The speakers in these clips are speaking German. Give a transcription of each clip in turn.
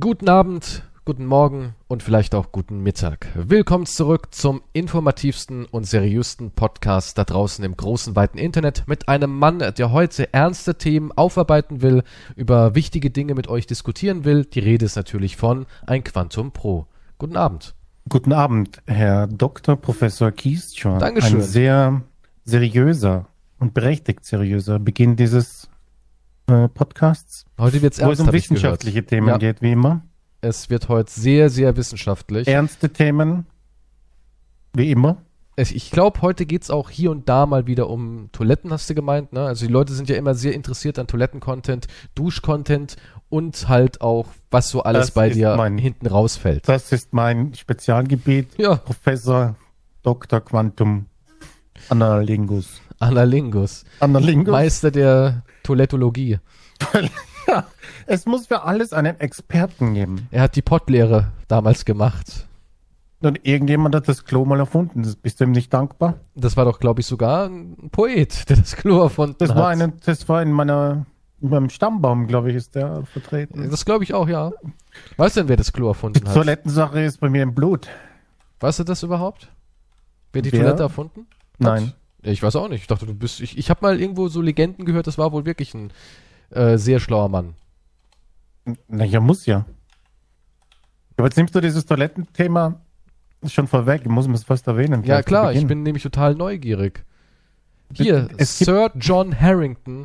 Guten Abend, guten Morgen und vielleicht auch guten Mittag. Willkommen zurück zum informativsten und seriösten Podcast da draußen im großen, weiten Internet mit einem Mann, der heute ernste Themen aufarbeiten will, über wichtige Dinge mit euch diskutieren will. Die Rede ist natürlich von ein Quantum Pro. Guten Abend. Guten Abend, Herr Dr. Professor Kiesschor. Dankeschön. Ein sehr seriöser und berechtigt seriöser Beginn dieses äh, Podcasts, Heute wird's wo es ernst, um hab ich wissenschaftliche gehört. Themen Ja, geht, wie immer. Es wird heute sehr, sehr wissenschaftlich. Ernste Themen, wie immer. Es- Ich glaube, heute geht's auch hier und da mal wieder um Toiletten, hast du gemeint, ne? Also die Leute sind ja immer sehr interessiert an Toiletten-Content, Dusch-Content und halt auch, was so alles Das bei dir mein- hinten rausfällt. Das ist mein Spezialgebiet. Ja, Professor Dr. Quantum Analingus. Analingus. Analingus. Meister der Toilettologie. ja, es muss für alles einen Experten geben. Er hat die Pottlehre damals gemacht. Und irgendjemand hat das Klo mal erfunden. Bist du ihm nicht dankbar? Das war doch, glaube ich, sogar ein Poet, der das Klo erfunden Das hat. war, eine, das war in meiner, in meinem Stammbaum, glaube ich, ist der vertreten. das glaube ich auch, ja. Weißt du denn, wer das Klo Die erfunden hat? Toilettensache ist bei mir im Blut. Weißt du das überhaupt? Wer die Wer? Toilette erfunden? Nein. Ja, Ich weiß auch nicht. Ich dachte, du bist. Ich, ich habe mal irgendwo so Legenden gehört, das war wohl wirklich ein äh, sehr schlauer Mann. Naja, muss ja. Aber jetzt nimmst du dieses Toilettenthema schon vorweg, muss man es fast erwähnen. Ja, klar, ich bin nämlich total neugierig. Hier, Es Sir John Harrington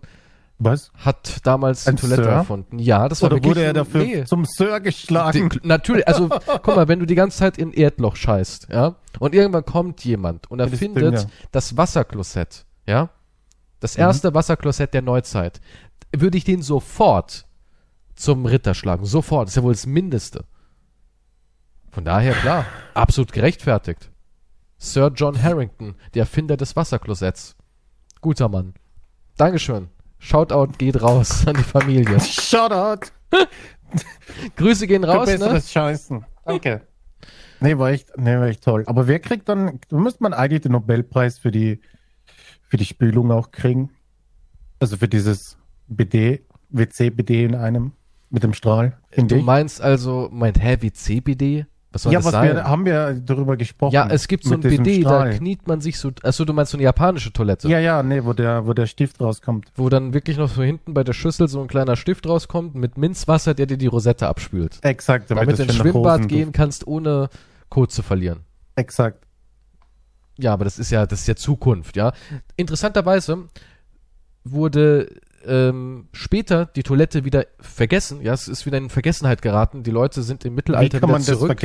Was? hat damals Ein Toilette Sir? erfunden. Ja, das war Oder wirklich wurde er dafür nee. zum Sir geschlagen? Die, natürlich, also guck mal, wenn du die ganze Zeit in Erdloch scheißt, ja, und irgendwann kommt jemand und Ja, das erfindet das Wasserklosett, ja, das Mhm. erste Wasserklosett der Neuzeit, würde ich den sofort zum Ritter schlagen, sofort, das ist ja wohl das Mindeste. Von daher, klar, absolut gerechtfertigt. Sir John Harrington, der Erfinder des Wasserklosetts. Guter Mann. Dankeschön. Shoutout geht raus an die Familie. Shoutout! Grüße gehen Für raus, ne? besseres Scheißen. Danke. Nee, war echt, nee, war echt toll. Aber wer kriegt dann, da müsste man eigentlich den Nobelpreis für die, für die Spülung auch kriegen. Also für dieses BD, WC-BD in einem, mit dem Strahl, Du ich. meinst also, meint, hä, wie CBD? Was soll Ja, das was sein? wir, haben wir darüber gesprochen. ja, es gibt so ein BD, da Strahl. kniet man sich so, achso, du meinst so eine japanische Toilette, Ja, ja, nee, wo der, wo der Stift rauskommt. wo dann wirklich noch so hinten bei der Schüssel so ein kleiner Stift rauskommt mit Minzwasser, der dir die Rosette abspült. Exakt, Damit das du ins Schwimmbad gehen kannst, ohne Code zu verlieren. Exakt. Ja, aber das ist ja, das ist ja Zukunft, ja. Interessanterweise wurde ähm, später die Toilette wieder vergessen. Ja, es ist wieder in Vergessenheit geraten. Die Leute sind im Mittelalter wieder zurück.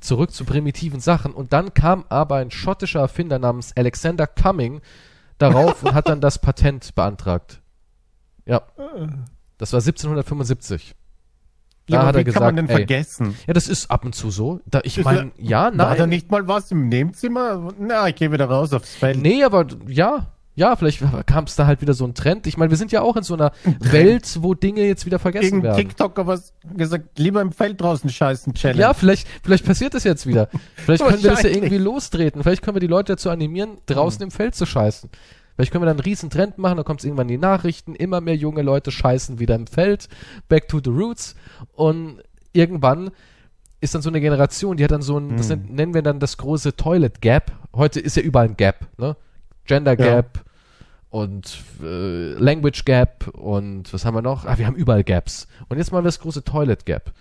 zurück zu primitiven Sachen. Und dann kam aber ein schottischer Erfinder namens Alexander Cumming darauf und hat dann das Patent beantragt. Ja. Das war 1775. Da Ja, hat er wie gesagt, kann man denn ey, vergessen? ja, das ist ab und zu so. Da, ich meine, ja, War da nein. nicht mal was im Nebenzimmer? Na, ich gehe wieder raus aufs Feld. Nee, aber ja, ja, vielleicht kam es da halt wieder so ein Trend. Ich meine, wir sind ja auch in so einer Welt, wo Dinge jetzt wieder vergessen Irgendein werden. TikToker was gesagt, lieber im Feld draußen scheißen, Challenge. Ja, vielleicht, vielleicht passiert das jetzt wieder. Vielleicht können wir das ja irgendwie lostreten. Vielleicht können wir die Leute dazu animieren, draußen im Feld zu scheißen. Vielleicht können wir dann einen riesen Trend machen, dann kommt es irgendwann in die Nachrichten, immer mehr junge Leute scheißen wieder im Feld, back to the roots und irgendwann ist dann so eine Generation, die hat dann so ein, das Hm. nennen wir dann das große Toilet Gap. Heute ist ja überall ein Gap, ne? Gender Gap und äh, Language Gap und was haben wir noch? Ah, wir haben überall Gaps. Und jetzt mal das große Toilet Gap.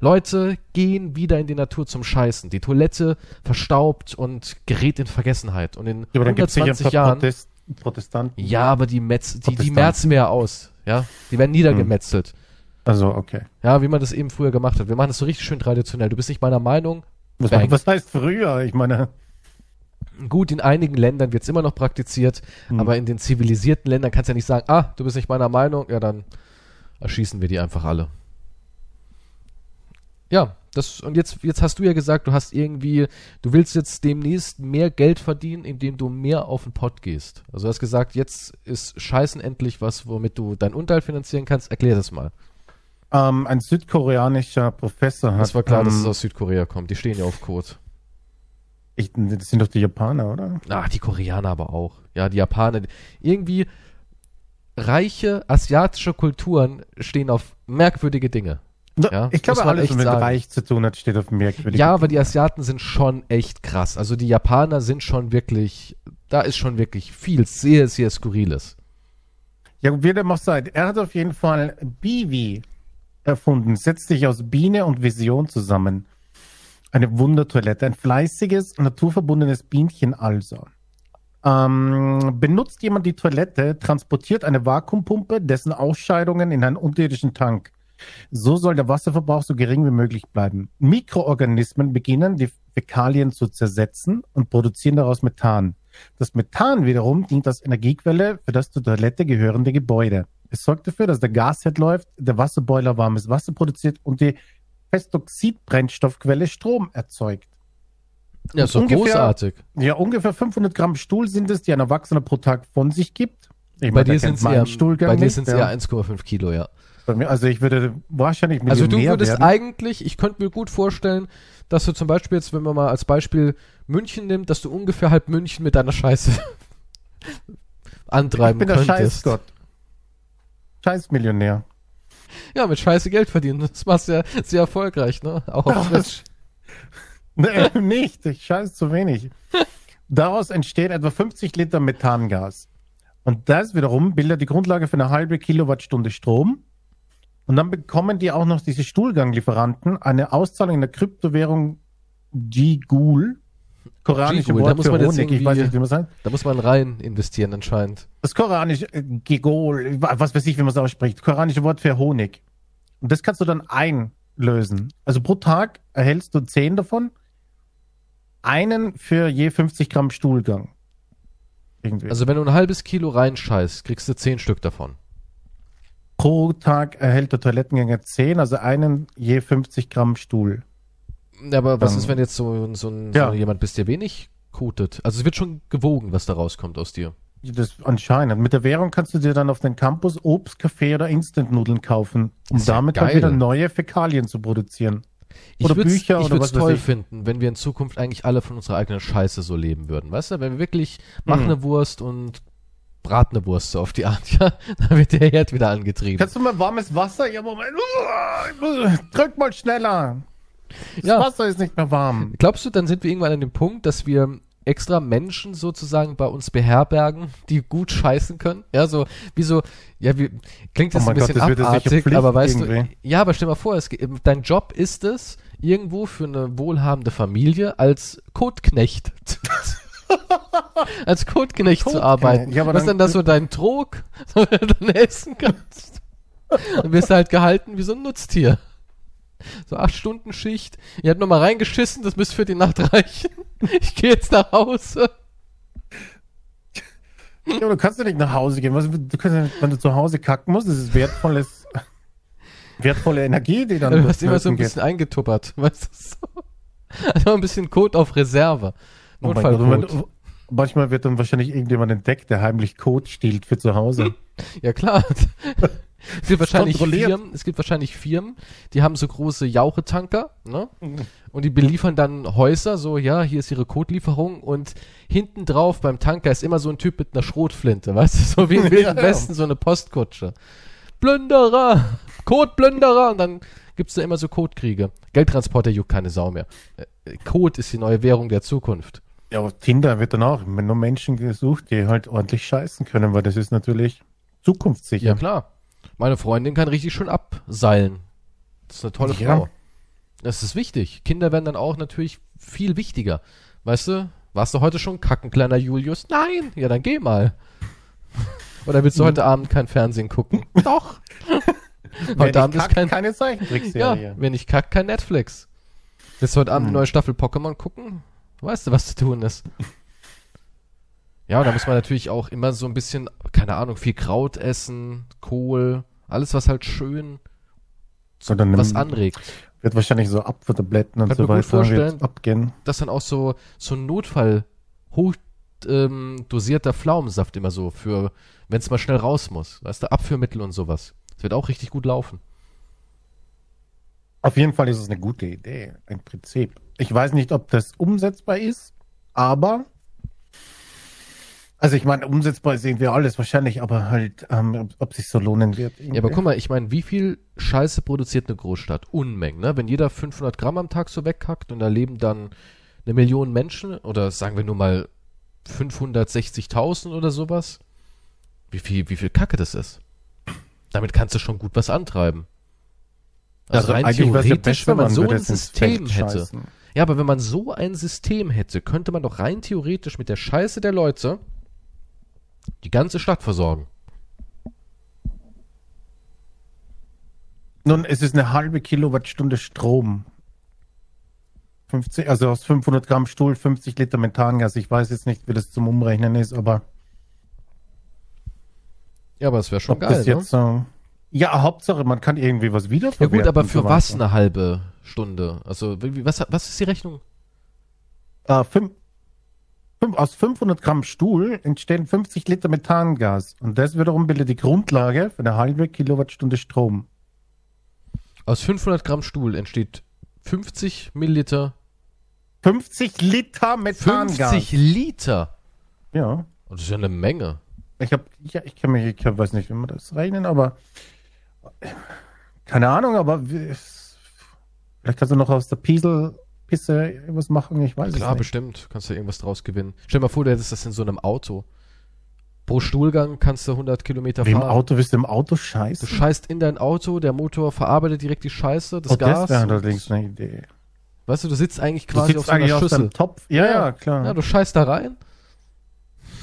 Leute gehen wieder in die Natur zum Scheißen. Die Toilette verstaubt und gerät in Vergessenheit. Und in Ja, aber dann gibt es sicher 120 ein paar Jahren. Protest Protestanten. Ja, aber die Metz, die, die merzen wir ja aus. Ja, die werden niedergemetzelt. Also, okay. Ja, wie man das eben früher gemacht hat. Wir machen das so richtig schön traditionell. Du bist nicht meiner Meinung. Was, was heißt früher? Ich meine, Gut, in einigen Ländern wird es immer noch praktiziert, Hm. aber in den zivilisierten Ländern kannst du ja nicht sagen, ah, du bist nicht meiner Meinung, ja, dann erschießen wir die einfach alle. Ja, das, und jetzt, jetzt hast du ja gesagt, du hast irgendwie, du willst jetzt demnächst mehr Geld verdienen, indem du mehr auf den Pott gehst. Also du hast gesagt, jetzt ist Scheißen endlich was, womit du deinen Unterhalt finanzieren kannst. Erklär das mal. ähm, ein südkoreanischer Professor hat. Das war klar, dass ähm, es aus Südkorea kommt. Die stehen ja auf Code. Ich, das sind doch die Japaner, oder? Ah, die Koreaner aber auch. Ja, die Japaner. Irgendwie reiche asiatische Kulturen stehen auf merkwürdige Dinge. Ja, ich glaube, alles, was mit sagen. Reich zu tun hat, steht auf dem merkwürdig. Ja, aber die Asiaten sind schon echt krass. Also die Japaner sind schon wirklich, da ist schon wirklich viel sehr, sehr Skurriles. Ja, wie dem auch sei. Er hat auf jeden Fall Bivi erfunden. Setzt sich aus Biene und Vision zusammen. Eine Wundertoilette. Ein fleißiges, naturverbundenes Bienchen also. Ähm, benutzt jemand die Toilette, transportiert eine Vakuumpumpe, dessen Ausscheidungen in einen unterirdischen Tank. So soll der Wasserverbrauch so gering wie möglich bleiben. Mikroorganismen beginnen, die Fäkalien zu zersetzen und produzieren daraus Methan. Das Methan wiederum dient als Energiequelle für das zur Toilette gehörende Gebäude. Es sorgt dafür, dass der Gasherd läuft, der Wasserboiler warmes Wasser produziert und die Festoxid-Brennstoffquelle Strom erzeugt. Ja, ungefähr- großartig. Ja, ungefähr 500 Gramm Stuhl sind es, die ein Erwachsener pro Tag von sich gibt. Ich Bei meine, dir sind es man eher, bei dir nicht, sind's ja. eher 1,5 Kilo, ja. Also ich würde wahrscheinlich Also du Millionär würdest werden. eigentlich, ich könnte mir gut vorstellen, dass du zum Beispiel jetzt, wenn man mal als Beispiel München nimmt, dass du ungefähr halb München mit deiner Scheiße Ich antreiben bin der könntest. Scheißgott. Scheißmillionär. Ja, mit Scheiße Geld verdienen. Das machst du ja sehr erfolgreich, ne? Auch auf Twitch. Nee, nicht. Ich scheiße zu wenig. Daraus entsteht etwa 50 Liter Methangas. Und das wiederum bildet die Grundlage für eine halbe Kilowattstunde Strom. Und dann bekommen die auch noch diese Stuhlganglieferanten eine Auszahlung in der Kryptowährung G-Ghoul. Koranische G-Ghoul, da Wort muss für man Honig. Ich weiß nicht, wie man sagt. Da muss man rein investieren anscheinend. Das koranische äh, Gegol, was weiß ich, wie man es ausspricht. Koranische Wort für Honig. Und das kannst du dann einlösen. Also pro Tag erhältst du 10 davon. Einen für je 50 Gramm Stuhlgang. Irgendwie. Also wenn du ein halbes Kilo reinscheißt, kriegst du 10 Stück davon. pro Tag erhält der Toilettengänger 10, also einen je 50 Gramm Stuhl. Ja, Aber was Dann- ist, wenn jetzt so, so, ein, Ja. so jemand bist, der wenig kotet? Also es wird schon gewogen, was da rauskommt aus dir. Das anscheinend. Mit der Währung kannst du dir dann auf den Campus Obst, Kaffee oder Instant-Nudeln kaufen, um damit dann geil. wieder neue Fäkalien zu produzieren. Ich Oder Bücher ich oder was toll ich. finden, wenn wir in Zukunft eigentlich alle von unserer eigenen Scheiße so leben würden. Weißt du, wenn wir wirklich mach Hm. eine Wurst und brat eine Wurst so auf die Art, ja, dann wird der Herd wieder angetrieben. Kannst du mal warmes Wasser? Ja, Moment. Drück mal schneller. Das Ja. Wasser ist nicht mehr warm. Glaubst du, dann sind wir irgendwann an dem Punkt, dass wir extra Menschen sozusagen bei uns beherbergen, die gut scheißen können? Ja, so, wie so, ja, wie, klingt Oh jetzt ein mein Gott, bisschen sicher abartig, aber weißt du, irgendwie. ja, aber stell mal vor, es, dein Job ist es, irgendwo für eine wohlhabende Familie als Kotknecht als Kotknecht zu arbeiten. ja, aber Was ist dann- denn das so dein Trog, so du dann essen kannst? Dann wirst du halt gehalten wie so ein Nutztier. So acht Stunden Schicht. Ihr habt nochmal reingeschissen, das müsste für die Nacht reichen. Ich gehe jetzt nach Hause. Ja, aber du kannst ja nicht nach Hause gehen. Du kannst ja nicht, wenn du zu Hause kacken musst, das ist wertvolles, wertvolle Energie, die dann Du hast immer so ein flöten geht. bisschen eingetuppert. Weißt du so? Also ein bisschen Code auf Reserve. Oh Notfallcode. wenn- Manchmal wird dann wahrscheinlich irgendjemand entdeckt, der heimlich Code stiehlt für zu Hause. Ja klar. Es gibt wahrscheinlich. Firmen, es gibt wahrscheinlich Firmen, die haben so große Jauchetanker, ne? Und die beliefern dann Häuser, so, ja, hier ist ihre Codelieferung und hinten drauf beim Tanker ist immer so ein Typ mit einer Schrotflinte, weißt du, so wie im Wilden Ja, ja. Westen, so eine Postkutsche. Plünderer! Codeplünderer! Und dann gibt's da immer so Codekriege. Geldtransporter juckt keine Sau mehr. Äh, Code ist die neue Währung der Zukunft. Ja, aber Tinder wird dann auch nur Menschen gesucht, die halt ordentlich scheißen können, weil das ist natürlich zukunftssicher. Ja, klar. Meine Freundin kann richtig schön abseilen. Das ist eine tolle Ja. Frau. Das ist wichtig. Kinder werden dann auch natürlich viel wichtiger. Weißt du, warst du heute schon kacken, kleiner Julius? Nein! Ja, dann geh mal. Oder willst du heute Abend kein Fernsehen gucken? Doch! Wenn heute ich Abend ist kack, kein. keine Ja, Zeichentrickserie. wenn ich kack, kein Netflix. Willst du heute Abend Hm. eine neue Staffel Pokémon gucken? Weißt du, was zu tun ist? Ja, und da muss man natürlich auch immer so ein bisschen, keine Ahnung, viel Kraut essen, Kohl, alles, was halt schön So, dann was anregt. wird wahrscheinlich so Apfeltabletten und Kann so weiter abgehen. Das dann auch so, so ein Notfall, hoch ähm, dosierter Pflaumensaft immer so für, wenn es mal schnell raus muss. Weißt du, Abführmittel und sowas. Das wird auch richtig gut laufen. Auf jeden Fall ist es eine gute Idee, ein Prinzip. Ich weiß nicht, ob das umsetzbar ist, aber Also ich meine, umsetzbar sehen wir alles wahrscheinlich, aber halt, ähm, ob, sich so lohnen wird. Ja, aber guck mal, ich meine, wie viel Scheiße produziert eine Großstadt? Unmengen, ne? Wenn jeder 500 Gramm am Tag so wegkackt und da leben dann eine Million Menschen oder sagen wir nur mal 560.000 oder sowas, wie viel, wie viel Kacke das ist. Damit kannst du schon gut was antreiben. Also, rein wär's ja theoretisch, wenn man so ein System hätte. scheißen. Ja, aber wenn man so ein System hätte, könnte man doch rein theoretisch mit der Scheiße der Leute die ganze Stadt versorgen. Nun, es ist eine halbe Kilowattstunde Strom. 50, also aus 500 Gramm Stuhl 50 Liter Methangas. Ich weiß jetzt nicht, wie das zum Umrechnen ist, aber Ja, aber es wäre schon geil, ne? jetzt so. Ja, Hauptsache, man kann irgendwie was Ja wiederverwerten. gut, aber für so was eine halbe Stunde? Also, was, was ist die Rechnung? Äh, fünf, aus 500 Gramm Stuhl entstehen 50 Liter Methangas. Und das wiederum bildet die Grundlage für eine halbe Kilowattstunde Strom. Aus 500 Gramm Stuhl entsteht 50 Milliliter, 50 Liter Methangas. 50 Liter. Ja. Und das ist ja eine Menge. Ich habe, ja, ich kann mich, ich weiß nicht, wie man das rechnen, aber keine Ahnung, aber wie- vielleicht kannst du noch aus der Pieselpisse was machen, ich weiß Klar, es nicht. bestimmt. Kannst du irgendwas draus gewinnen. Stell dir mal vor, du hättest das in so einem Auto. Pro Stuhlgang kannst du 100 Kilometer Wie im fahren. Auto, willst du im Auto Du scheißen? scheißt in dein Auto, der Motor verarbeitet direkt die Scheiße, das oh, Gas. das wäre allerdings eine Idee. Weißt du, du sitzt eigentlich Du quasi sitzt auf so einer eigentlich auf Schüssel. deinem Topf. Ja, ja, Ja. klar. Ja, du scheißt da rein.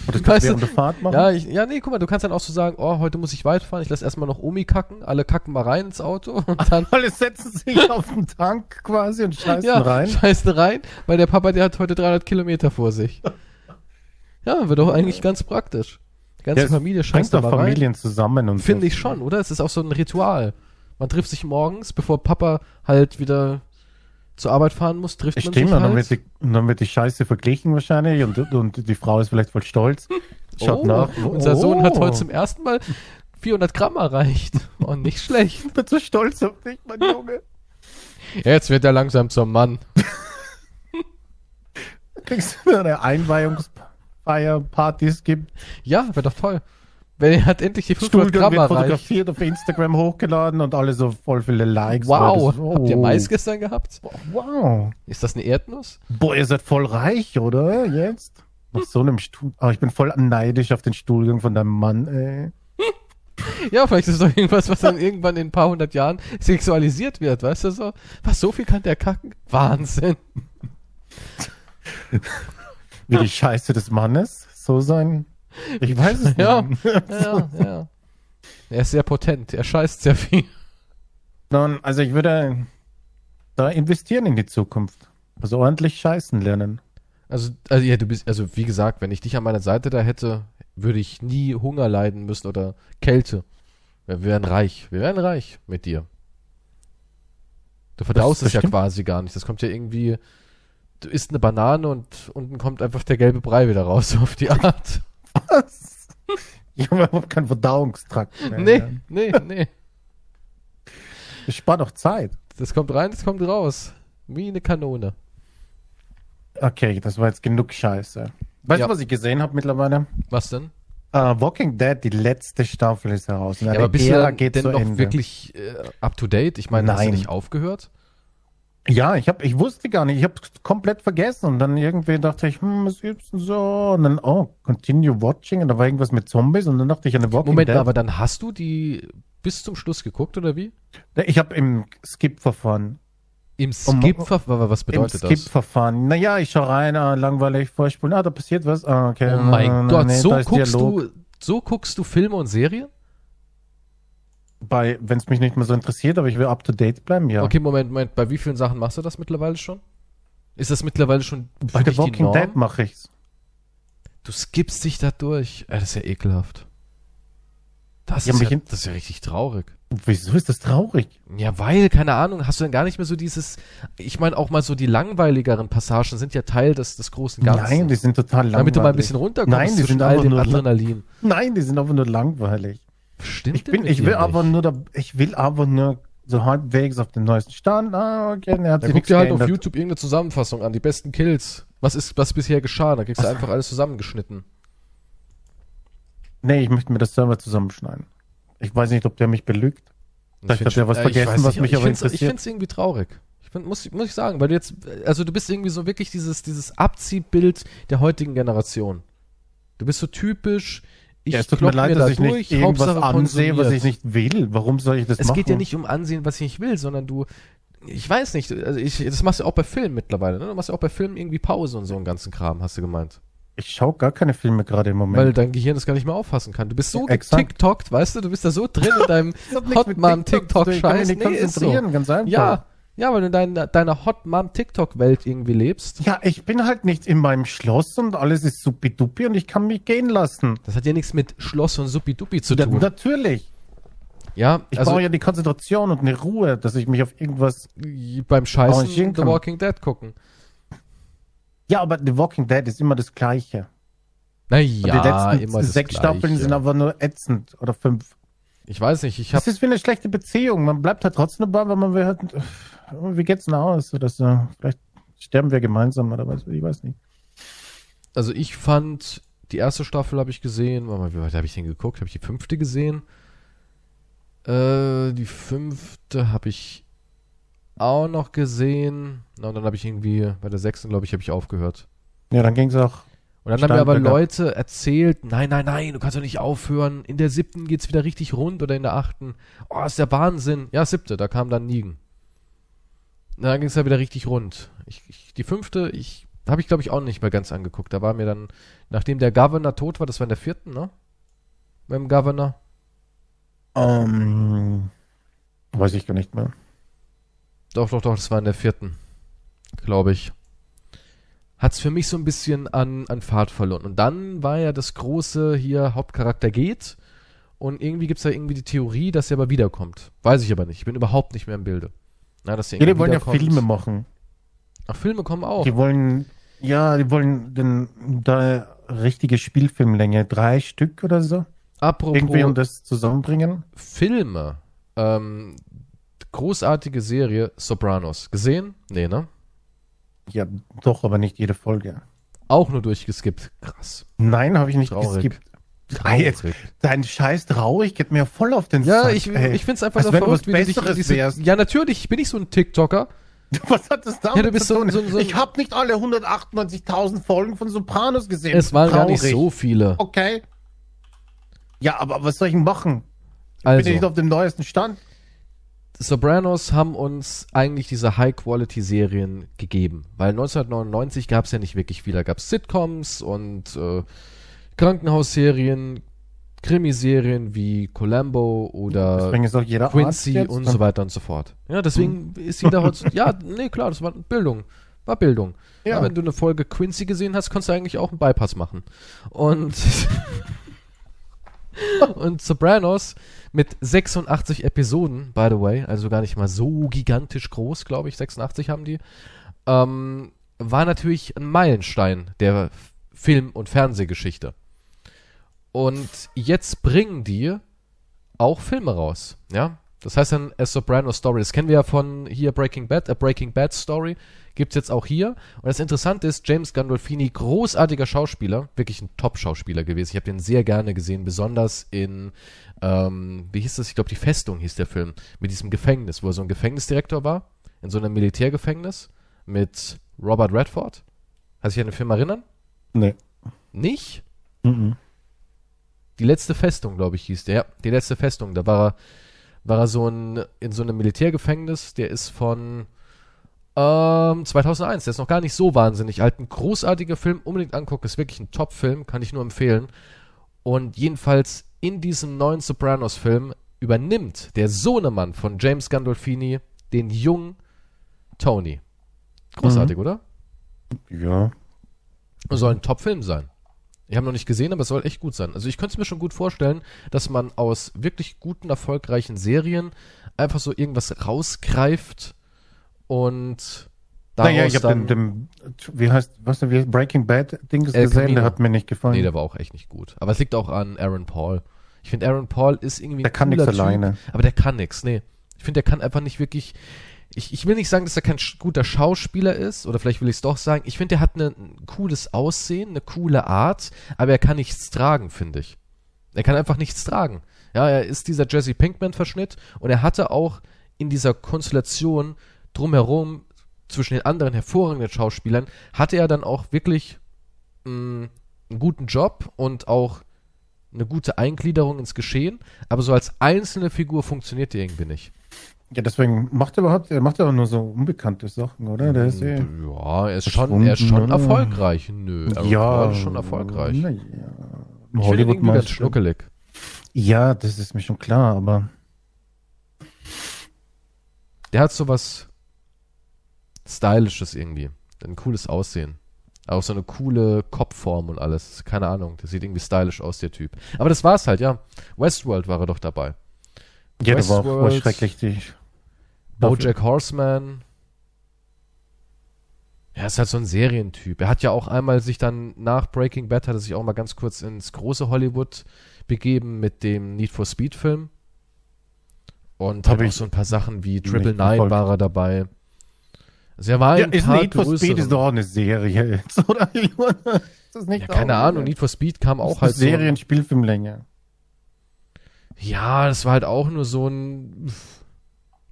Oder weißt kannst du- während der Fahrt machen. Ja, ich, ja, nee, guck mal, du kannst dann auch so sagen, oh, heute muss ich weiterfahren, ich lass erstmal noch Omi kacken, alle kacken mal rein ins Auto und dann Alle setzen sich auf den Tank quasi und scheißen ja, rein. scheißen rein, weil der Papa, der hat heute 300 Kilometer vor sich. Ja, wird doch eigentlich ganz praktisch. Die ganze Ja, Familie scheißt doch mal rein. Familien zusammen und Finde so. ich schon, oder? Es ist auch so ein Ritual. Man trifft sich morgens, bevor Papa halt wieder zur Arbeit fahren muss, trifft man Stimmt, sich und dann, halt. wird die, dann wird die Scheiße verglichen wahrscheinlich und, und die Frau ist vielleicht voll stolz. Schaut oh, nach. unser Sohn hat Oh. heute zum ersten Mal 400 Gramm erreicht. Und nicht schlecht. Ich bin so stolz auf dich, mein Junge. Jetzt wird er langsam zum Mann. Kriegst du eine Einweihungsfeier, Partys gibt. Ja, wäre doch toll. Wenn er hat endlich die 500 Stuhlgang Gramm wird erreicht. fotografiert, auf Instagram hochgeladen und alle so voll viele Likes. Wow. das- Habt ihr oh. Mais gestern gehabt? Wow. Ist das eine Erdnuss? Boah, ihr seid voll reich, oder? Jetzt? Nach so einem Stuhl. Aber ich bin voll neidisch auf den Stuhlgang von deinem Mann, ey. Ja, vielleicht ist es doch irgendwas, was dann irgendwann in ein paar hundert Jahren sexualisiert wird, weißt du so? Was, so viel kann der kacken? Wahnsinn. Wie die Scheiße des Mannes. So sein. Ich weiß es Ja. nicht. Ja, ja. Er ist sehr potent, er scheißt sehr viel. Nun, also ich würde da investieren in die Zukunft. Also ordentlich scheißen lernen. Also, also ja, du bist, also wie gesagt, wenn ich dich an meiner Seite da hätte, würde ich nie Hunger leiden müssen oder Kälte. Wir wären reich. Wir wären reich mit dir. Du verdaust das es ja stimmt. quasi gar nicht. Das kommt ja irgendwie. Du isst eine Banane und unten kommt einfach der gelbe Brei wieder raus, so auf die Art. Was? Ich habe überhaupt keinen Verdauungstrakt mehr. Nee, nee, nee. Ich spare doch Zeit. Das kommt rein, das kommt raus. Wie eine Kanone. Okay, das war jetzt genug Scheiße. Weißt Ja. du, was ich gesehen habe mittlerweile? Was denn? Uh, Walking Dead, die letzte Staffel ist heraus. Ja, aber bist du denn zu noch Ende. wirklich äh, up to date? Ich meine, hast du Nein. nicht aufgehört? Ja, ich hab, ich wusste gar nicht, ich habe komplett vergessen und dann irgendwie dachte ich, hm, was gibt's denn so? Und dann, oh, continue watching und da war irgendwas mit Zombies und dann dachte ich an eine Walking Moment Dead. aber dann hast du die bis zum Schluss geguckt, oder wie? ich habe im Skip-Verfahren. Im Skip-Verfahren, was bedeutet Im das? Skip-Verfahren. Naja, ich schau rein, ah, langweilig vorspulen, ah, da passiert was. Ah, okay. Oh mein Ah, Gott, nee, so guckst Dialog. du, so guckst du Filme und Serien? Bei, wenn es mich nicht mehr so interessiert, aber ich will up to date bleiben, ja. Okay, Moment, Moment, bei wie vielen Sachen machst du das mittlerweile schon? Ist das mittlerweile schon für Bei The Walking? Dead mache ich's. Du skippst dich da durch. Das ist ja ekelhaft. Das, Ja, ist ja, das ist ja richtig traurig. Wieso ist das traurig? Ja, weil, keine Ahnung, hast du denn gar nicht mehr so dieses, ich meine auch mal so die langweiligeren Passagen sind ja Teil des, des großen Ganzen. Nein, die sind total langweilig. damit du mal ein bisschen runterkommst Nein, die sind all dem Adrenalin. Nein, die sind einfach nur langweilig. Stimmt Ich bin, ich will nicht? aber nur, da, ich will aber nur so halbwegs auf den neuesten Stand. Ah, okay, er hat Dann guck dir halt auf. YouTube irgendeine Zusammenfassung an, die besten Kills. Was ist, was bisher geschah? Da kriegst du einfach alles zusammengeschnitten. Nee, ich möchte mir das selber zusammenschneiden. Ich weiß nicht, ob der mich belügt. Vielleicht Ich hat er was äh, vergessen, was nicht, mich ich aber find's- Ich interessiert. finde es irgendwie traurig. Ich find, muss, muss ich sagen, weil du jetzt, also du bist irgendwie so wirklich dieses, dieses Abziehbild der heutigen Generation. Du bist so typisch, ich ja, es tut mir leid, da dass ich nicht irgendwas Hauptsache ansehe, was ich nicht will. Warum soll ich das Es machen? geht ja nicht um Ansehen, was ich nicht will, sondern du, ich weiß nicht, also ich, das machst du auch bei Filmen mittlerweile, ne? Du machst ja auch bei Filmen irgendwie Pause und so einen ganzen Kram, hast du gemeint. Ich schaue gar keine Filme gerade im Moment. Weil dein Gehirn das gar nicht mehr auffassen kann. Du bist so Exakt. getiktokt, weißt du, du bist da so drin in deinem Das hat nichts mit Hotmom TikTok zu tun. Ich kann mich TikTok-Scheiß. nicht Nee, ist so. konzentrieren, ganz einfach. Ja, ja, weil du in deiner, deiner Hotmom TikTok-Welt irgendwie lebst. Ja, ich bin halt nicht in meinem Schloss und alles ist supi-dupi und ich kann mich gehen lassen. Das hat ja nichts mit Schloss und Suppi-Duppi zu Ja, tun. natürlich. Ja, Ich also brauche ja die Konzentration und eine Ruhe, dass ich mich auf irgendwas. beim Scheißen The kann. Walking Dead gucken. Ja, aber The Walking Dead ist immer das Gleiche. Und Naja, die letzten immer das sechs Staffeln sind aber nur ätzend oder fünf. Ich weiß nicht, ich habe Das ist wie eine schlechte Beziehung. Man bleibt halt trotzdem dabei, weil man will halt. Wie geht's denn aus? Oder so, vielleicht sterben wir gemeinsam oder was? Ich weiß nicht. also ich fand, die erste Staffel habe ich gesehen. Warte mal, wie weit habe ich denn geguckt? Habe ich die fünfte gesehen? Äh, die fünfte habe ich auch noch gesehen. Na, und dann habe ich irgendwie, bei der sechsten, glaube ich, habe ich aufgehört. Ja, dann ging's auch. Und dann haben mir aber. Leute erzählt, nein, nein, nein, du kannst doch nicht aufhören. In der siebten geht's wieder richtig rund oder in der achten. Oh, ist der Wahnsinn. Ja, siebte, da kam dann Nigen. Na, Dann ging's ja wieder richtig rund. Ich, ich, die fünfte, ich habe ich glaube ich auch nicht mehr ganz angeguckt. Da war mir dann, nachdem der Governor tot war, das war in der vierten, ne? Mit dem Governor. Ähm, weiß ich gar nicht mehr. Doch, doch, doch, das war in der vierten, glaube ich. Hat's für mich so ein bisschen an, an Fahrt verloren. Und dann war ja das große hier, Hauptcharakter geht. Und irgendwie gibt's da irgendwie die Theorie, dass er aber wiederkommt. Weiß ich aber nicht. Ich bin überhaupt nicht mehr im Bilde. Na, dass er Ja, die wollen ja. Filme machen. Ach, Filme kommen auch. Die wollen, ja, die wollen den, da richtige Spielfilmlänge, drei Stück oder so. Apropos Irgendwie um das zusammenbringen. Filme. Ähm, großartige Serie Sopranos. Gesehen? Nee, ne? Ja, doch, aber nicht jede Folge. Auch nur durchgeskippt. Krass. Nein, habe ich nicht Traurig. geskippt. Ah, jetzt, dein Scheiß traurig geht mir voll auf den Ja, Sack, ich, ey. ich find's einfach Als du verrückt, wie du dich diese, wärst. Ja, natürlich, bin ich so ein TikToker. Was hat das damit Ja, du bist zu so- tun? so- so- ich habe nicht alle 198.000 Folgen von Sopranos gesehen. Es waren gar nicht Traurig. so viele. Okay. Ja, aber was soll ich machen? Ich Also, bin nicht auf dem neuesten Stand. Sopranos haben uns eigentlich diese High-Quality-Serien gegeben. Weil 1999 gab's ja nicht wirklich viel. Da gab's Sitcoms und äh, Krankenhausserien, Krimiserien wie Columbo oder Quincy und so weiter und so fort. Ja, deswegen ist jeder heute. Ja, nee, klar, das war Bildung. War Bildung. Ja. Ja. wenn du eine Folge Quincy gesehen hast, konntest du eigentlich auch einen Bypass machen. Und. und Sopranos mit 86 Episoden, by the way, also gar nicht mal so gigantisch groß, glaube ich, 86 haben die, ähm, war natürlich ein Meilenstein der Film- und Fernsehgeschichte. Und jetzt bringen die auch Filme raus, ja. Das heißt dann A Soprano Story. Das kennen wir ja von hier Breaking Bad, A Breaking Bad Story. Gibt's jetzt auch hier. Und das Interessante ist, James Gandolfini, großartiger Schauspieler, wirklich ein Top-Schauspieler gewesen. Ich habe den sehr gerne gesehen, besonders in, ähm, wie hieß das? Ich glaube, die Festung hieß der Film, mit diesem Gefängnis, wo er so ein Gefängnisdirektor war, in so einem Militärgefängnis mit Robert Redford. Kannst du dich an den Film erinnern? Nee. Nicht? Mhm. Die letzte Festung, glaube ich, hieß der. Ja, die letzte Festung. Da war er, war er so ein, in so einem Militärgefängnis. Der ist von ähm, 2001. Der ist noch gar nicht so wahnsinnig alt. Ein großartiger Film. Unbedingt angucken. Ist wirklich ein Top-Film. Kann ich nur empfehlen. Und jedenfalls in diesem neuen Sopranos-Film übernimmt der Sohnemann von James Gandolfini den jungen Tony. Großartig, oder? Ja. Soll ein Top-Film sein. Ich habe noch nicht gesehen, aber es soll echt gut sein. Also ich könnte es mir schon gut vorstellen, dass man aus wirklich guten, erfolgreichen Serien einfach so irgendwas rausgreift und daraus Naja, ich habe dann... den, dem, wie heißt, was denn, wie Breaking Bad Ding El gesehen, Camino. der hat mir nicht gefallen. nee, der war auch echt nicht gut. Aber es liegt auch an Aaron Paul. Ich finde, Aaron Paul ist irgendwie Der kann nichts alleine. aber der kann nichts, nee. Ich finde, der kann einfach nicht wirklich... Ich, ich will nicht sagen, dass er kein guter Schauspieler ist, oder vielleicht will ich es doch sagen. Ich finde, der hat eine, ein cooles Aussehen, eine coole Art, aber er kann nichts tragen, finde ich. Er kann einfach nichts tragen. Ja, er ist dieser Jesse Pinkman-Verschnitt und er hatte auch in dieser Konstellation drumherum zwischen den anderen hervorragenden Schauspielern, hatte er dann auch wirklich mh, einen guten Job und auch eine gute Eingliederung ins Geschehen, aber so als einzelne Figur funktioniert die irgendwie nicht. Ja, deswegen macht er überhaupt, er macht aber nur so unbekannte Sachen, oder? Der ist eh ja, er ist schon, er ist schon erfolgreich. Nö, er ja, ist schon erfolgreich. Na ja. Ich finde ihn irgendwie ganz schnuckelig. Ja, das ist mir schon klar, aber der hat so was Stylisches irgendwie. Ein cooles Aussehen. Auch so eine coole Kopfform und alles. Keine Ahnung. Der sieht irgendwie stylisch aus, der Typ. Aber das war's halt, ja. Westworld war er doch dabei. Ja, das war war schrecklich. Die Bojack Horseman. Er ist halt so ein Serientyp. Er hat ja auch einmal sich dann nach Breaking Bad hat er sich auch mal ganz kurz ins große Hollywood begeben mit dem Need for Speed Film. Und hat auch so ein paar Sachen wie Triple Nine war er dabei. Also er war ja, ist Need for Speed ist doch auch eine Serie jetzt, oder? ist das nicht ja, keine Ahnung, Need for Speed kam auch halt Serien, so Spielfilmlänge. Ja, das war halt auch nur so ein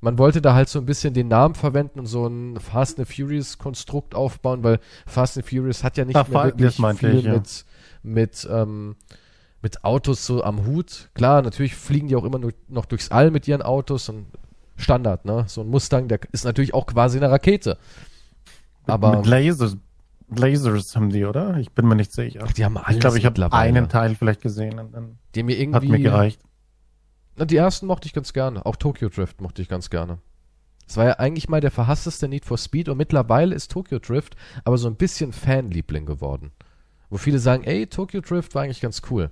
man wollte da halt so ein bisschen den Namen verwenden und so ein Fast and Furious Konstrukt aufbauen, weil Fast and Furious hat ja nicht Ach, mehr wirklich viel ich, ja. mit mit ähm, mit Autos so am Hut. Klar, natürlich fliegen die auch immer nur noch durchs All mit ihren Autos und Standard, ne? So ein Mustang, der ist natürlich auch quasi eine Rakete. Aber. Mit Lasers, Lasers haben die, oder? Ich bin mir nicht sicher. Die haben alles Ich glaube, ich habe einen Teil vielleicht gesehen und dann die mir irgendwie, hat mir gereicht. Na, die ersten mochte ich ganz gerne. Auch Tokyo Drift mochte ich ganz gerne. Es war ja eigentlich mal der verhassteste Need for Speed und mittlerweile ist Tokyo Drift aber so ein bisschen Fanliebling geworden. Wo viele sagen, ey, Tokyo Drift war eigentlich ganz cool.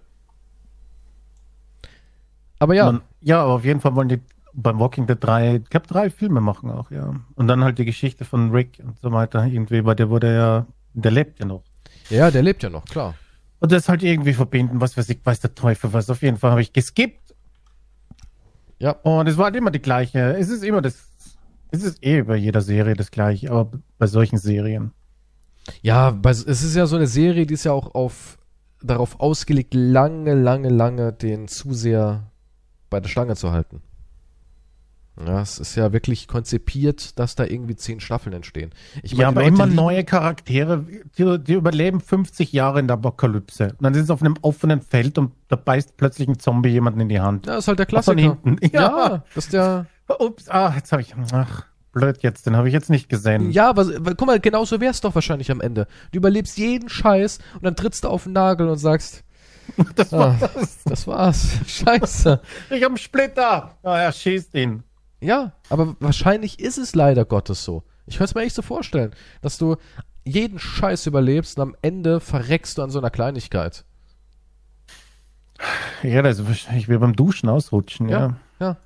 Aber ja. Man, ja, aber auf jeden Fall wollen die beim Walking Dead drei, ich glaube drei Filme machen auch, ja. Und dann halt die Geschichte von Rick und so weiter irgendwie, weil der wurde ja, der lebt ja noch. Ja, der lebt ja noch, klar. Und das halt irgendwie verbinden, was weiß ich, weiß der Teufel was. Auf jeden Fall habe ich geskippt. Ja. Und es war halt immer die gleiche. Es ist immer das, es ist eh bei jeder Serie das gleiche, aber bei solchen Serien. Ja, es ist ja so eine Serie, die ist ja auch auf, darauf ausgelegt, lange, lange, lange den Zuseher bei der Stange zu halten. Ja, es ist ja wirklich konzipiert, dass da irgendwie zehn Staffeln entstehen. Ich meine, ja, aber Leute immer neue Charaktere, die, die, überleben 50 Jahre in der Apokalypse. Und dann sind sie auf einem offenen Feld und da beißt plötzlich ein Zombie jemanden in die Hand. Ja, ist halt der Klassiker. Von hinten. Ja, ja das ist der. Ups, ah, jetzt habe ich. Ach, blöd jetzt, den habe ich jetzt nicht gesehen. Ja, aber guck mal, genauso wär's doch wahrscheinlich am Ende. Du überlebst jeden Scheiß und dann trittst du auf den Nagel und sagst, das ah, war's. das war's. Scheiße. Ich hab einen Splitter. Ah, er schießt ihn. Ja, aber wahrscheinlich ist es leider Gottes so. Ich kann es mir echt so vorstellen, dass du jeden Scheiß überlebst und am Ende verreckst du an so einer Kleinigkeit. Ja, das ist wahrscheinlich wie beim Duschen ausrutschen, ja. Ja. ja.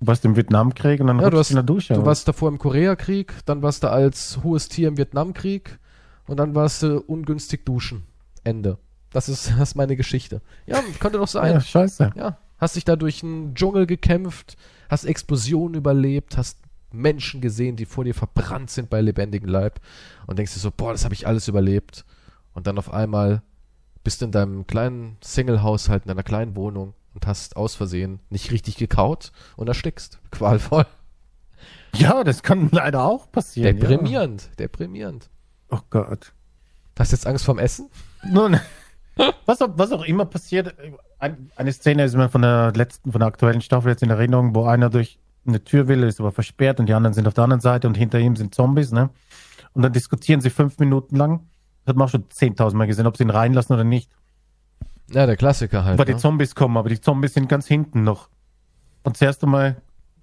Du warst im Vietnamkrieg und dann ja, du hast, in der Dusche. Du warst davor im Koreakrieg, dann warst du als hohes Tier im Vietnamkrieg und dann warst du ungünstig duschen. Ende. Das ist, das ist meine Geschichte. Ja, könnte doch sein. Ja, scheiße. Ja. Hast dich da durch einen Dschungel gekämpft, hast Explosionen überlebt, hast Menschen gesehen, die vor dir verbrannt sind bei lebendigem Leib und denkst dir so, boah, das habe ich alles überlebt. Und dann auf einmal bist du in deinem kleinen Single-Haushalt, in deiner kleinen Wohnung und hast aus Versehen nicht richtig gekaut und erstickst. Qualvoll. Ja, das kann leider auch passieren. Deprimierend, ja. deprimierend. Oh Gott. Hast du jetzt Angst vorm Essen? Nun, was, auch, was auch immer passiert, ein, eine Szene ist mir von der letzten, von der aktuellen Staffel jetzt in Erinnerung, wo einer durch eine Tür will, ist aber versperrt und die anderen sind auf der anderen Seite und hinter ihm sind Zombies, ne? Und dann diskutieren sie fünf Minuten lang. Das hat man auch schon zehntausendmal gesehen, ob sie ihn reinlassen oder nicht. Ja, der Klassiker halt. Weil ne? die Zombies kommen, aber die Zombies sind ganz hinten noch. Und zuerst einmal,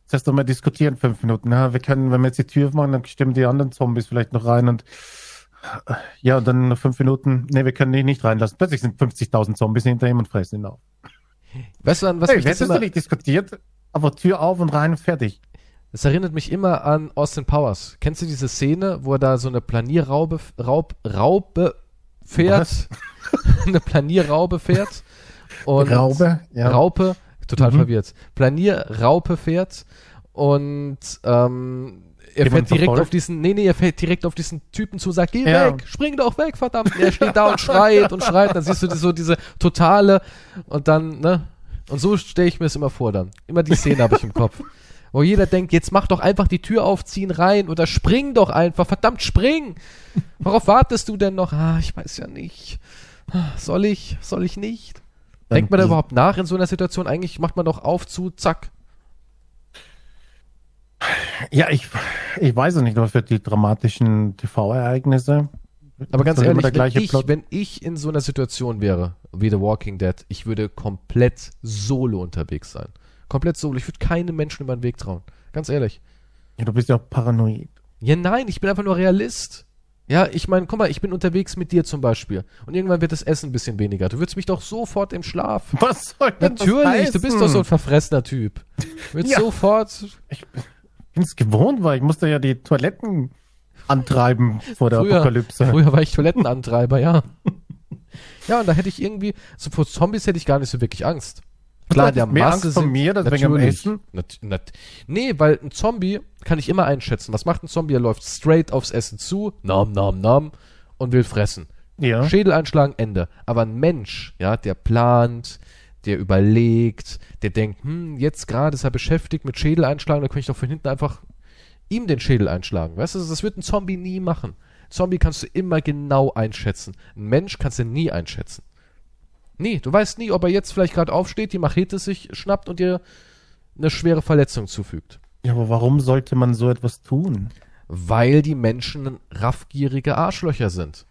zuerst einmal diskutieren fünf Minuten. Ja, wir können, wenn wir jetzt die Tür machen, dann stimmen die anderen Zombies vielleicht noch rein und ja, und dann fünf Minuten, nee, wir können ihn nicht reinlassen. Plötzlich sind 50.000 Zombies hinter ihm und fressen ihn auf. Weißt du, an was hey, mich das immer... du nicht diskutiert? Aber Tür auf und rein und fertig. Das erinnert mich immer an Austin Powers. Kennst du diese Szene, wo er da so eine Planierraube Raub, Raube fährt? eine Planierraube fährt? Und Raube, ja. Raupe, total mhm. verwirrt. Planierraupe fährt und ähm, er Jemand fährt direkt verfolgt? auf diesen, nee, nee, er fährt direkt auf diesen Typen zu, sagt, geh Ja. weg, spring doch weg, verdammt. Und er steht da und schreit und schreit, dann siehst du so diese totale und dann, ne? Und so stelle ich mir es immer vor dann. Immer die Szene habe ich im Kopf. Wo jeder denkt, jetzt mach doch einfach die Tür auf, ziehen rein oder spring doch einfach, verdammt, spring! Worauf wartest du denn noch? Ah, ich weiß ja nicht. Soll ich, soll ich nicht? Denkt man da überhaupt nach in so einer Situation? Eigentlich macht man doch auf, zu, zack. Ja, ich, ich weiß es nicht, aber für die dramatischen TV-Ereignisse. Aber ganz ehrlich, wenn ich, Plot. wenn ich in so einer Situation wäre, wie The Walking Dead, ich würde komplett solo unterwegs sein. Komplett solo. Ich würde keinem Menschen über den Weg trauen. Ganz ehrlich. Ja, du bist ja auch paranoid. Ja, nein, ich bin einfach nur Realist. Ja, ich meine, guck mal, ich bin unterwegs mit dir zum Beispiel. Und irgendwann wird das Essen ein bisschen weniger. Du würdest mich doch sofort im Schlaf. Was soll denn Natürlich, das du bist heißen? doch so ein verfressener Typ. Du würdest Ja. sofort. Ich bin es gewohnt, weil ich musste ja die Toiletten antreiben vor der Früher, Apokalypse. früher war ich Toilettenantreiber, ja. Ja, und da hätte ich irgendwie, so vor Zombies hätte ich gar nicht so wirklich Angst. Klar, der mehr Masse Angst sind, mir, das wegen natürlich. Essen? Nat, nat, nee, weil ein Zombie kann ich immer einschätzen. Was macht ein Zombie? Er läuft straight aufs Essen zu, nam, nam, nam, und will fressen. Ja. Schädel einschlagen, Ende. Aber ein Mensch, ja, der plant, der überlegt, der denkt, hm, jetzt gerade ist er beschäftigt mit Schädel einschlagen, da könnte ich doch von hinten einfach ihm den Schädel einschlagen. Weißt du, das wird ein Zombie nie machen. Zombie kannst du immer genau einschätzen. Ein Mensch kannst du nie einschätzen. Nee, du weißt nie, ob er jetzt vielleicht gerade aufsteht, die Machete sich schnappt und dir eine schwere Verletzung zufügt. ja, aber warum sollte man so etwas tun? Weil die Menschen raffgierige Arschlöcher sind.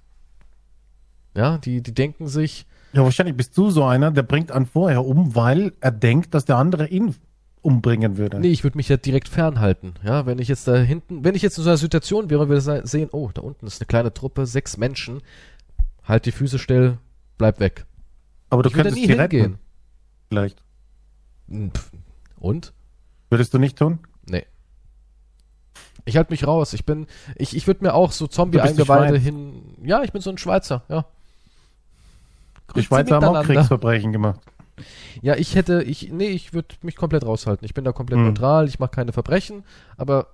Ja, die, die denken sich, Ja, wahrscheinlich bist du so einer, der bringt einen vorher um, weil er denkt, dass der andere ihn umbringen würde. Nee, ich würde mich ja direkt fernhalten. Ja, wenn ich jetzt da hinten, wenn ich jetzt in so einer Situation wäre, würde ich se- sehen, oh, da unten ist eine kleine Truppe, sechs Menschen, halt die Füße still, bleib weg. aber du ich könntest nie die retten. hingehen. Vielleicht. Hm, Und? Würdest du nicht tun? Nee. Ich halte mich raus. Ich bin, ich, ich würde mir auch so Zombie-Eingeweide hin. Ja, ich bin so ein Schweizer, ja. Die Schweizer haben auch. Kriegsverbrechen gemacht. Ja, ich hätte, ich, nee, ich würde mich komplett raushalten. Ich bin da komplett Hm. neutral, ich mache keine Verbrechen, aber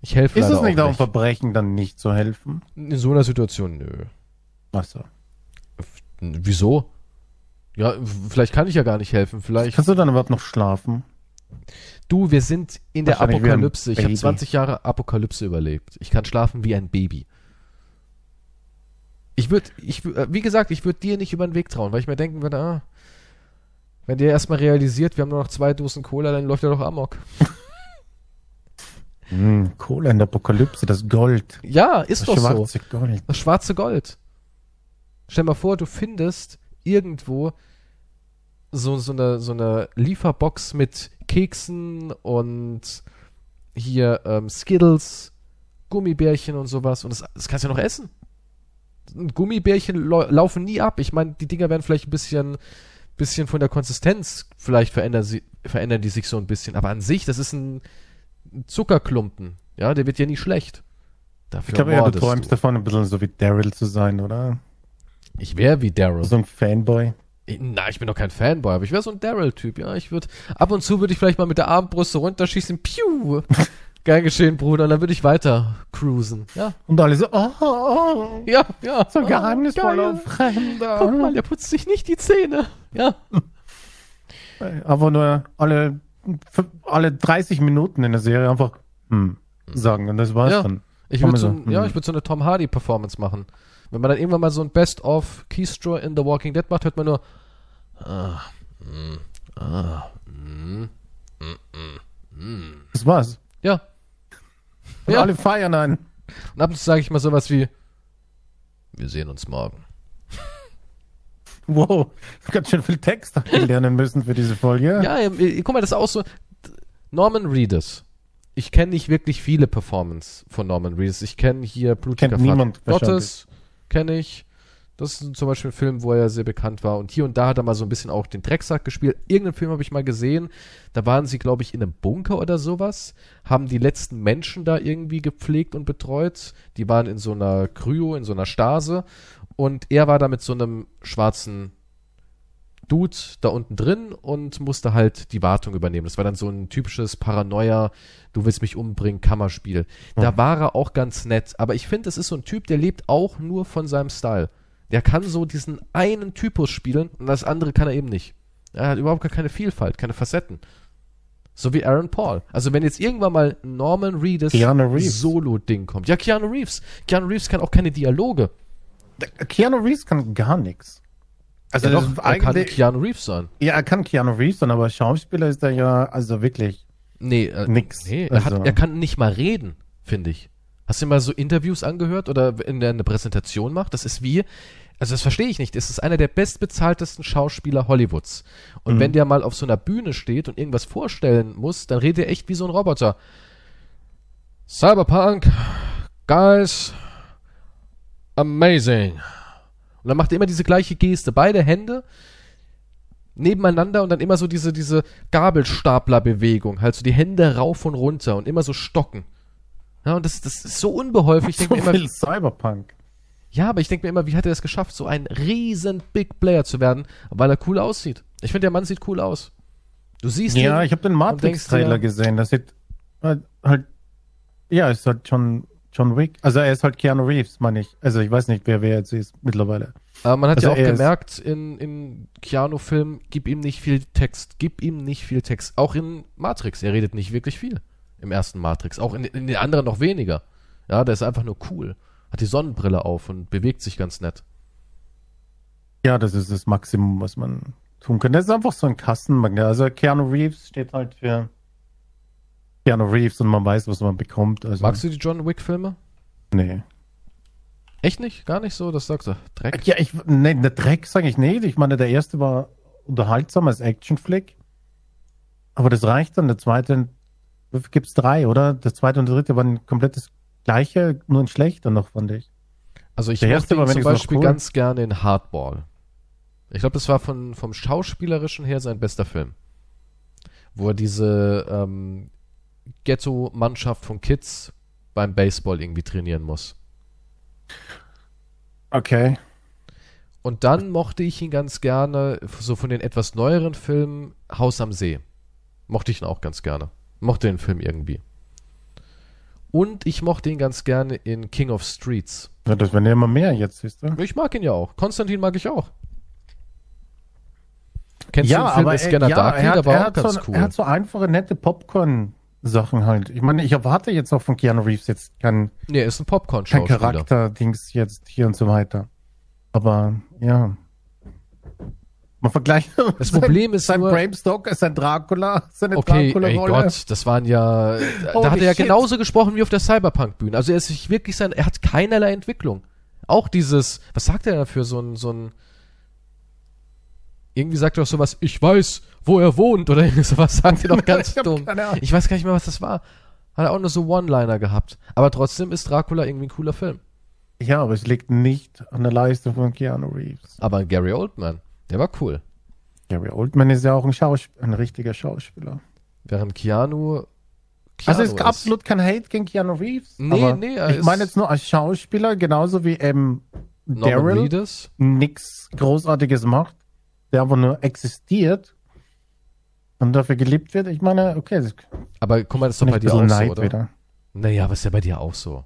ich helfe Ist es nicht auch auch ein. Verbrechen, dann nicht zu helfen? In so einer Situation, nö. Achso. Wieso? Ja, vielleicht kann ich ja gar nicht helfen. Vielleicht. Kannst du dann überhaupt noch schlafen? Du, wir sind in der Apokalypse. Ich habe Baby. 20 Jahre Apokalypse überlebt. Ich kann schlafen wie ein Baby. Ich würde, ich, äh, wie gesagt, ich würde dir nicht über den Weg trauen, weil ich mir denken würde, ah, wenn der erstmal realisiert, wir haben nur noch zwei Dosen Cola, dann läuft er doch amok. Hm, Kohle in der Apokalypse, das Gold. Ja, ist Das doch so. schwarze Gold. Das schwarze Gold. Stell mal vor, du findest irgendwo so, so, eine, so eine Lieferbox mit Keksen und hier ähm, Skittles, Gummibärchen und sowas. Und das, das kannst du ja noch essen. Gummibärchen lau laufen nie ab. Ich meine, die Dinger werden vielleicht ein bisschen, bisschen von der Konsistenz, vielleicht verändern, sie, verändern die sich so ein bisschen. Aber an sich, das ist ein, Zuckerklumpen. Ja, der wird ja nie schlecht. Dafür Ich glaube, ja, du träumst davon, ein bisschen so wie Daryl zu sein, oder? Ich wäre wie Daryl. So ein Fanboy. Na, ich bin doch kein Fanboy, aber ich wäre so ein Daryl-Typ, ja. Ich würde, ab und zu würde ich vielleicht mal mit der Armbrust so runterschießen, piu! Gern geschehen, Bruder, und dann würde ich weiter cruisen. Ja, Und alle so, oh, oh, oh ja, ja. so Ah, geheimnisvoller geil. Fremder. Guck mal, der putzt sich nicht die Zähne. Ja. Aber nur alle, alle 30 Minuten in der Serie einfach hm, sagen. Und das war's Ja. dann. Ich würde so, ein- so, ja, hm. ich würde so eine Tom Hardy-Performance machen. Wenn man dann irgendwann mal so ein Best-of Keystro in The Walking Dead macht, hört man nur, ah, mm, ah, mm, Das war's. ja. Und Ja. alle feiern einen. Und ab und zu sage ich mal sowas wie, wir sehen uns morgen. Wow, ganz schön viel Text lernen müssen für diese Folge. Ja, äh, guck mal, das ist auch so. Norman Reedus. Ich kenne nicht wirklich viele Performance von Norman Reedus. Ich kenne hier Blutiger Kennt Vater niemand Gottes, kenne ich. Das ist zum Beispiel ein Film, wo er sehr bekannt war. Und hier und da hat er mal so ein bisschen auch den Drecksack gespielt. Irgendeinen Film habe ich mal gesehen. Da waren sie, glaube ich, in einem Bunker oder sowas. Haben die letzten Menschen da irgendwie gepflegt und betreut. Die waren in so einer Kryo, in so einer Stase. Und er war da mit so einem schwarzen Dude da unten drin und musste halt die Wartung übernehmen. Das war dann so ein typisches Paranoia, du willst mich umbringen, Kammerspiel. Da war er auch ganz nett, aber ich finde, es ist so ein Typ, der lebt auch nur von seinem Style. Der kann so diesen einen Typus spielen und das andere kann er eben nicht. Er hat überhaupt gar keine Vielfalt, keine Facetten. So wie Aaron Paul. Also wenn jetzt irgendwann mal Norman Reedus Reeves. Solo-Ding kommt. Ja, Keanu Reeves. Keanu Reeves kann auch keine Dialoge. Keanu Reeves kann gar nichts. Also ja, doch, er kann Keanu Reeves sein. ja, er kann Keanu Reeves sein, aber Schauspieler ist er ja also wirklich Nee, äh, nix. nee er, also, hat, er kann nicht mal reden, finde ich. Hast du mal so Interviews angehört oder in der eine Präsentation macht? Das ist wie, also das verstehe ich nicht. Es ist einer der bestbezahltesten Schauspieler Hollywoods. Und Mhm. wenn der mal auf so einer Bühne steht und irgendwas vorstellen muss, dann redet er echt wie so ein Roboter. Cyberpunk, guys, amazing. Und dann macht er immer diese gleiche Geste. Beide Hände nebeneinander und dann immer so diese, diese Gabelstaplerbewegung. Halt so die Hände rauf und runter und immer so stocken. Ja, und das, das ist so unbeholfen. Ich so denke mir immer, viel Cyberpunk. Ja, aber ich denke mir immer, wie hat er es geschafft, so ein riesen Big Player zu werden, weil er cool aussieht. Ich finde, der Mann sieht cool aus. Du siehst Ja, ihn, ich habe den Matrix-Trailer gesehen. Das sieht halt, halt, ja, ist halt John, John Wick. Also er ist halt Keanu Reeves, meine ich. Also ich weiß nicht, wer wer jetzt ist mittlerweile. Aber man hat Also ja auch er gemerkt in, in Keanu-Filmen, gib ihm nicht viel Text, gib ihm nicht viel Text. Auch in Matrix, er redet nicht wirklich viel. Im ersten Matrix. Auch in, in den anderen noch weniger. Ja, der ist einfach nur cool. Hat die Sonnenbrille auf und bewegt sich ganz nett. Ja, das ist das Maximum, was man tun kann. Das ist einfach so ein Kassenmagnet. Also Keanu Reeves steht halt für Keanu Reeves und man weiß, was man bekommt. Also, Magst du die John Wick-Filme? Nee. Echt nicht? Gar nicht so? Das sagst du. Dreck. Ja, ich, nee, der Dreck sage ich nicht. Ich meine, der erste war unterhaltsam als Actionflick. Aber das reicht dann. Der zweite, gibt's drei, oder? Der zweite und der dritte waren komplett das gleiche, nur ein schlechter noch, fand ich. Also ich Der mochte zum Beispiel cool. ganz gerne in Hardball. Ich glaube, das war von, vom Schauspielerischen her sein bester Film. Wo er diese ähm, Ghetto-Mannschaft von Kids beim Baseball irgendwie trainieren muss. Okay. Und dann mochte ich ihn ganz gerne, so von den etwas neueren Filmen, Haus am See. Mochte ich ihn auch ganz gerne. Mochte den Film irgendwie. Und ich mochte ihn ganz gerne in King of Streets. Ja, das werden ja immer mehr jetzt, siehst du? Ich mag ihn ja auch. Konstantin mag ich auch. Kennst ja, du den Film aber Scanner ja, Darkly? er, hat, Der war er, auch ganz so, cool. er hat so einfache, nette Popcorn-Sachen halt. Ich meine, ich erwarte jetzt auch von Keanu Reeves jetzt kein, nee, ist ein kein Popcorn-Schauspieler. Charakter-Dings jetzt hier und so weiter. Aber ja. Man vergleicht. Das Problem ist sein nur- Bram Stoker, sein Dracula, seine Okay, ey Dracula-Rolle. Gott, das waren ja. Da hat er ja genauso gesprochen wie auf der Cyberpunk-Bühne. Also er ist sich wirklich sein, er hat keinerlei Entwicklung. Auch dieses, was sagt er dafür, so ein, so ein. Irgendwie sagt er doch sowas, ich weiß, wo er wohnt, oder irgendwie sowas sagt er doch ganz Ich dumm. Ich weiß gar nicht mehr, was das war. Hat er auch nur so One-Liner gehabt. Aber trotzdem ist Dracula irgendwie ein cooler Film. Ja, aber es liegt nicht an der Leistung von Keanu Reeves. Aber Gary Oldman, der war cool. Gary Oldman ist ja auch ein, Schausp ein richtiger Schauspieler. Während Keanu. Keanu also es ist absolut kein Hate gegen Keanu Reeves. Nee, nee, Ich meine jetzt nur als Schauspieler, genauso wie ähm, Norman Daryl nichts Großartiges macht, der aber nur existiert und dafür geliebt wird. Ich meine, okay, Aber guck mal, das ist doch bei dir auch so, Neid oder? wieder. Naja, aber ist ja bei dir auch so.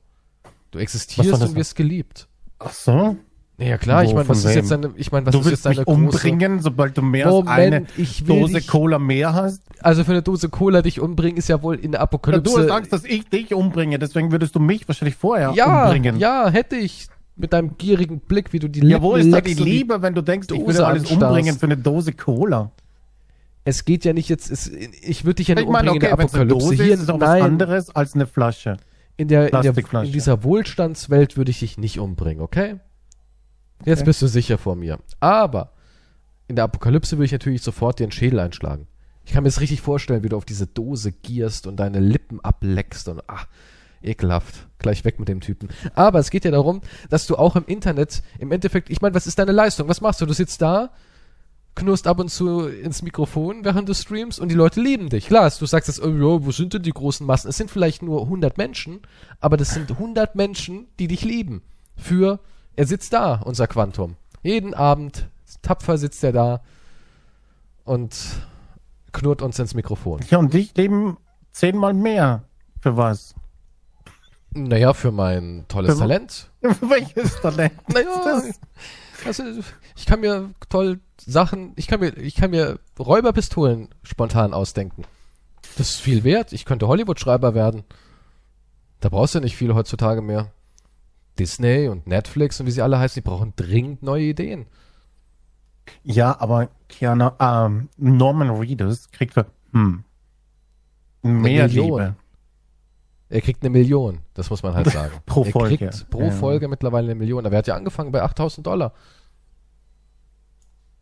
Du Was existierst und wirst geliebt. Ach so? Naja, klar, ich Wo, meine, was ist jetzt deine, ich meine, was du ist willst jetzt deine mich umbringen, sobald du mehr als Moment, eine ich will Dose dich, Cola mehr hast? also für eine Dose Cola dich umbringen, ist ja wohl in der Ja, Apokalypse. du sagst, dass ich dich umbringe, deswegen würdest du mich wahrscheinlich vorher ja, umbringen. ja, hätte ich mit deinem gierigen Blick, wie du die Ja, wo ist da die Liebe, wenn du denkst, ich Dose würde alles anstarrst? umbringen für eine Dose Cola? Es geht ja nicht jetzt, es, ich würde dich ja nicht Ich meine, umbringen okay, in der eine Apokalypse. Dose Hier, ist, auch was nein, anderes als eine Flasche. in der, in, der, in dieser Wohlstandswelt würde ich dich nicht umbringen, okay? Jetzt Okay. bist du sicher vor mir. Aber in der Apokalypse würde ich natürlich sofort dir den Schädel einschlagen. Ich kann mir das richtig vorstellen, wie du auf diese Dose gierst und deine Lippen ableckst und ach, ekelhaft. Gleich weg mit dem Typen. Aber es geht ja darum, dass du auch im Internet, im Endeffekt, ich meine, was ist deine Leistung? Was machst du? Du sitzt da, knurrst ab und zu ins Mikrofon, während du streamst und die Leute lieben dich. Klar, du sagst jetzt, oh, wo sind denn die großen Massen? Es sind vielleicht nur 100 Menschen, aber das sind 100 Menschen, die dich lieben. Für, er sitzt da, unser Quantum. Jeden Abend, tapfer sitzt er da und knurrt uns ins Mikrofon. Ja, und dich leben zehnmal mehr. Für was? Naja, für mein tolles Für- Talent. Welches Talent? Naja, also, ich kann mir toll Sachen, ich kann mir, ich kann mir Räuberpistolen spontan ausdenken. Das ist viel wert. Ich könnte Hollywood-Schreiber werden. Da brauchst du nicht viel heutzutage mehr. Disney und Netflix und wie sie alle heißen, die brauchen dringend neue Ideen. Ja, aber Keanu, ähm, Norman Reedus kriegt für hm, mehr Million. Liebe. Er kriegt eine Million, das muss man halt sagen. Pro er Folge. kriegt pro Ja. Folge mittlerweile eine Million. Aber er hat ja angefangen bei 8000 Dollar.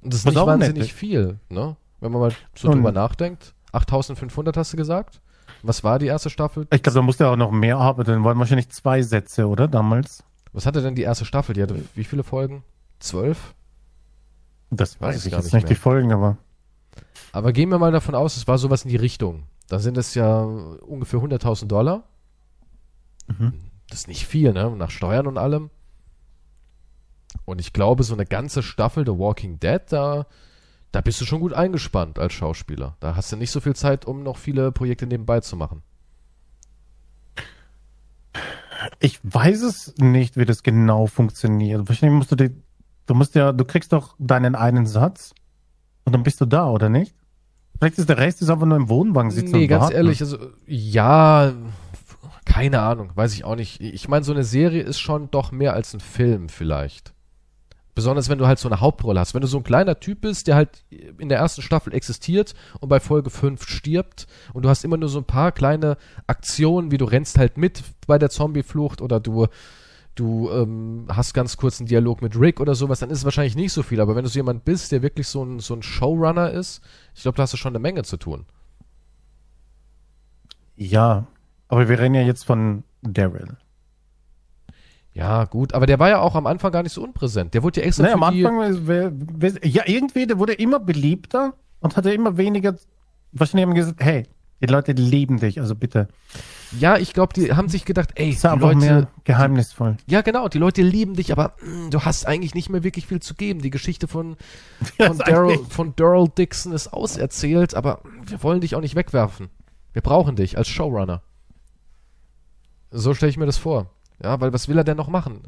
Und das ist Was nicht wahnsinnig ist. viel, ne? Wenn man mal so Und- drüber nachdenkt. 8500 hast du gesagt? Was war die erste Staffel? Ich glaube, da musste er auch noch mehr haben. Dann waren wahrscheinlich zwei Sätze, oder? Damals. Was hatte denn die erste Staffel? Die hatte wie viele Folgen? Zwölf? Das Weiß weiß ich jetzt nicht nicht, mehr. die Folgen, aber. Aber gehen wir mal davon aus, es war sowas in die Richtung. Da sind es ja ungefähr 100.000 Dollar. Mhm. Das ist nicht viel, ne? Nach Steuern und allem. Und ich glaube, so eine ganze Staffel The Walking Dead, da, da bist du schon gut eingespannt als Schauspieler. Da hast du nicht so viel Zeit, um noch viele Projekte nebenbei zu machen. Ich weiß es nicht, wie das genau funktioniert. Wahrscheinlich musst du die, du musst ja, du kriegst doch deinen einen Satz und dann bist du da, oder nicht? Vielleicht ist der Rest ist einfach nur im Wohnwagen sitzen Nee, und ganz warten. ehrlich, also, ja, keine Ahnung, weiß ich auch nicht. Ich meine, so eine Serie ist schon doch mehr als ein Film vielleicht. Besonders wenn du halt so eine Hauptrolle hast. Wenn du so ein kleiner Typ bist, der halt in der ersten Staffel existiert und bei Folge 5 stirbt und du hast immer nur so ein paar kleine Aktionen, wie du rennst halt mit bei der Zombie-Flucht oder du, du ähm, hast ganz kurz einen Dialog mit Rick oder sowas, dann ist es wahrscheinlich nicht so viel. Aber wenn du so jemand bist, der wirklich so ein, so ein Showrunner ist, ich glaube, da hast du schon eine Menge zu tun. Ja, aber wir reden ja jetzt von Daryl. Ja, gut, aber der war ja auch am Anfang gar nicht so unpräsent. Der wurde ja extra Ne, für am die, Anfang, wer- wer- ja, irgendwie, der wurde immer beliebter und hatte immer weniger. Wahrscheinlich haben gesagt, hey, die Leute lieben dich, also bitte. Ja, ich glaube, die haben sich gedacht, ey, Ist die Leute, mehr geheimnisvoll. ja genau, die Leute lieben dich, aber mh, du hast eigentlich nicht mehr wirklich viel zu geben. Die Geschichte von von Daryl von Daryl Dixon ist auserzählt, aber wir wollen dich auch nicht wegwerfen. Wir brauchen dich als Showrunner. So stelle ich mir das vor. Ja, weil was will er denn noch machen?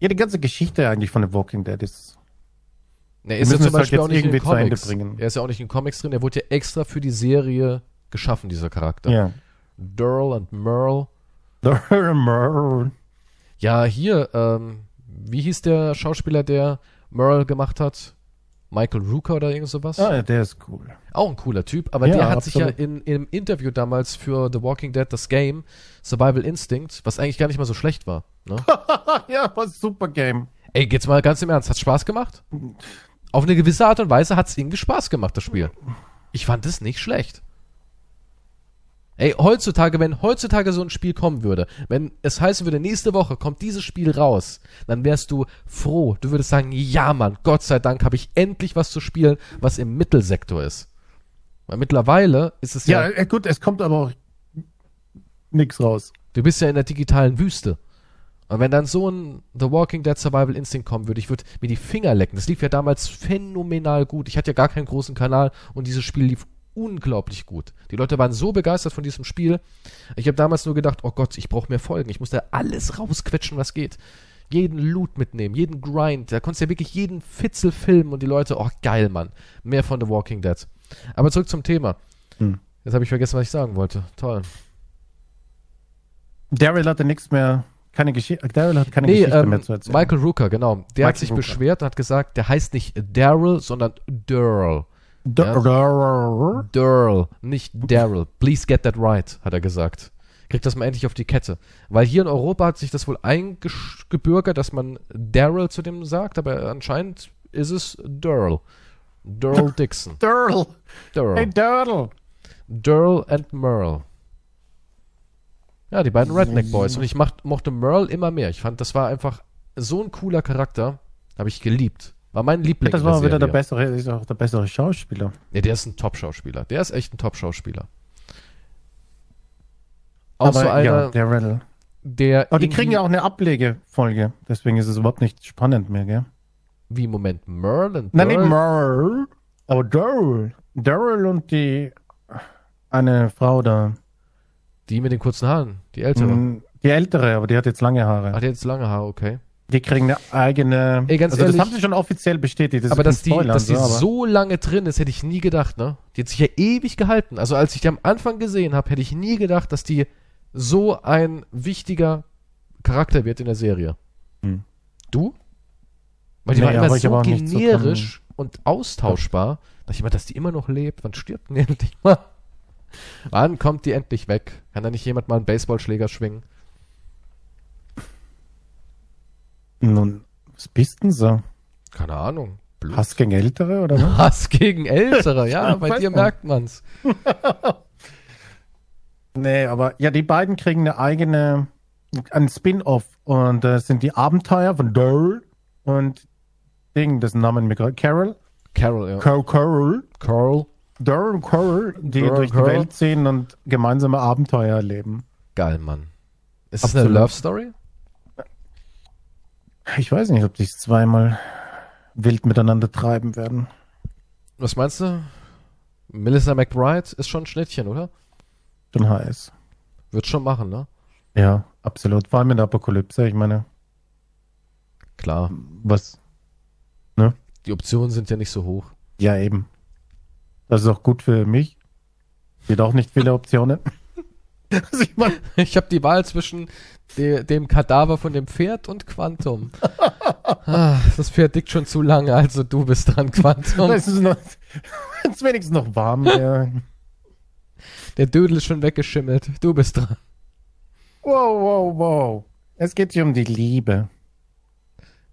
Ja, die ganze Geschichte eigentlich von The Walking Dead ist. Er Wir ist ja zum halt Beispiel auch nicht in den irgendwie zu Ende Comics. bringen. Er ist ja auch nicht in den Comics drin. Er wurde ja extra für die Serie geschaffen, dieser Charakter. Ja. Daryl und Merle. Ja. Ja, hier, ähm, wie hieß der Schauspieler, der Merle gemacht hat? Michael Rooker oder irgend sowas? Ah, der ist cool. Auch ein cooler Typ, aber Ja, der hat sich ja absolut. in, im Interview damals für The Walking Dead, das Game, Survival Instinct, was eigentlich gar nicht mal so schlecht war. Ne? ja, war ein super Game. Ey, jetzt mal ganz im Ernst, hat's Spaß gemacht? Auf eine gewisse Art und Weise hat's irgendwie Spaß gemacht, das Spiel. Ich fand es nicht schlecht. Ey, heutzutage, wenn heutzutage so ein Spiel kommen würde, wenn es heißen würde, nächste Woche kommt dieses Spiel raus, dann wärst du froh. Du würdest sagen, ja Mann, Gott sei Dank habe ich endlich was zu spielen, was im Mittelsektor ist. Weil mittlerweile ist es ja, Ja, äh, gut, es kommt aber auch nix raus. du bist ja in der digitalen Wüste. Und wenn dann so ein The Walking Dead Survival Instinct kommen würde, ich würde mir die Finger lecken. Das lief ja damals phänomenal gut. Ich hatte ja gar keinen großen Kanal und dieses Spiel lief unglaublich gut. Die Leute waren so begeistert von diesem Spiel. Ich habe damals nur gedacht, oh Gott, ich brauche mehr Folgen. Ich muss da alles rausquetschen, was geht. Jeden Loot mitnehmen, jeden Grind. Da konntest du ja wirklich jeden Fitzel filmen und die Leute, oh geil, Mann. Mehr von The Walking Dead. Aber zurück zum Thema. Hm. Jetzt habe ich vergessen, was ich sagen wollte. Toll. Daryl hatte nichts mehr, keine Geschichte. Daryl hat keine Nee, Geschichte ähm, mehr zu erzählen. Michael Rooker, genau. Der hat Michael sich Rooker. beschwert und hat gesagt, der heißt nicht Daryl, sondern Daryl. Da- da- Daryl, nicht Daryl. Please get that right, hat er gesagt. Kriegt das mal endlich auf die Kette. Weil hier in Europa hat sich das wohl eingebürgert, dass man Daryl zu dem sagt, aber anscheinend ist es Daryl. Daryl Dixon. Daryl. Hey, Daryl. Daryl. Daryl and Merle. Ja, die beiden Redneck Boys. Und ich macht, mochte Merle immer mehr. Ich fand, das war einfach so ein cooler Charakter. Habe ich geliebt. War mein Liebling. Das der war wieder der bessere, ist auch der bessere Schauspieler. Ja, der ist ein Top-Schauspieler. Der ist echt ein Top-Schauspieler. Auch Aber so einer, ja, Daryl. der. Aber die kriegen ja auch eine Ablegefolge. Deswegen ist es überhaupt nicht spannend mehr, gell? Wie, Moment, Merle und Nein, nicht? Merle. Aber Daryl, Daryl und die eine Frau da, Die mit den kurzen Haaren, die ältere. mm, die ältere, aber die hat jetzt lange Haare. Hat jetzt lange Haare, okay. Die kriegen eine eigene. Ey, ganz also ehrlich- das haben sie schon offiziell bestätigt. Das aber dass die, Spoiler, dass die so, so lange drin ist, hätte ich nie gedacht, ne? Die hat sich ja ewig gehalten. Also als ich die am Anfang gesehen habe, hätte ich nie gedacht, dass die so ein wichtiger Charakter wird in der Serie. Hm. Du? Weil die Nee, war immer so nicht so generisch und austauschbar, dass ich immer, dass die immer noch lebt. Wann stirbt denn endlich mal? Wann kommt die endlich weg? Kann da nicht jemand mal einen Baseballschläger schwingen? Nun, was bist denn so? Keine Ahnung. Blut. Hass gegen Ältere oder was? Hass gegen Ältere, ja, bei dir man. merkt man's. Nee, aber ja, die beiden kriegen eine eigene, ein Spin-off und das sind die Abenteuer von Daryl und Ding, dessen Namen mir gerade, Carol, Carol, ja. Carol, Carol, Carl. Daryl und Carol, die Daryl, durch die Carol. Welt ziehen und gemeinsame Abenteuer erleben. Geil, Mann. Ist das eine Absolut. Love Story? Ich weiß nicht, ob die es zweimal wild miteinander treiben werden. Was meinst du? Melissa McBride ist schon ein Schnittchen, oder? Schon heiß. Wird schon machen, ne? Ja, absolut. Vor allem in der Apokalypse. Ich meine, Klar. was? Die Optionen sind ja nicht so hoch. Ja, eben. Das ist auch gut für mich. Wird auch nicht viele Optionen. also ich meine, Ich habe die Wahl zwischen de dem Kadaver von dem Pferd und Quantum. ah, das Pferd dickt schon zu lange, also du bist dran, Quantum. es ist noch, es wenigstens noch warm wäre. Der Dödel ist schon weggeschimmelt. Du bist dran. Wow, wow, wow. Es geht hier um die Liebe.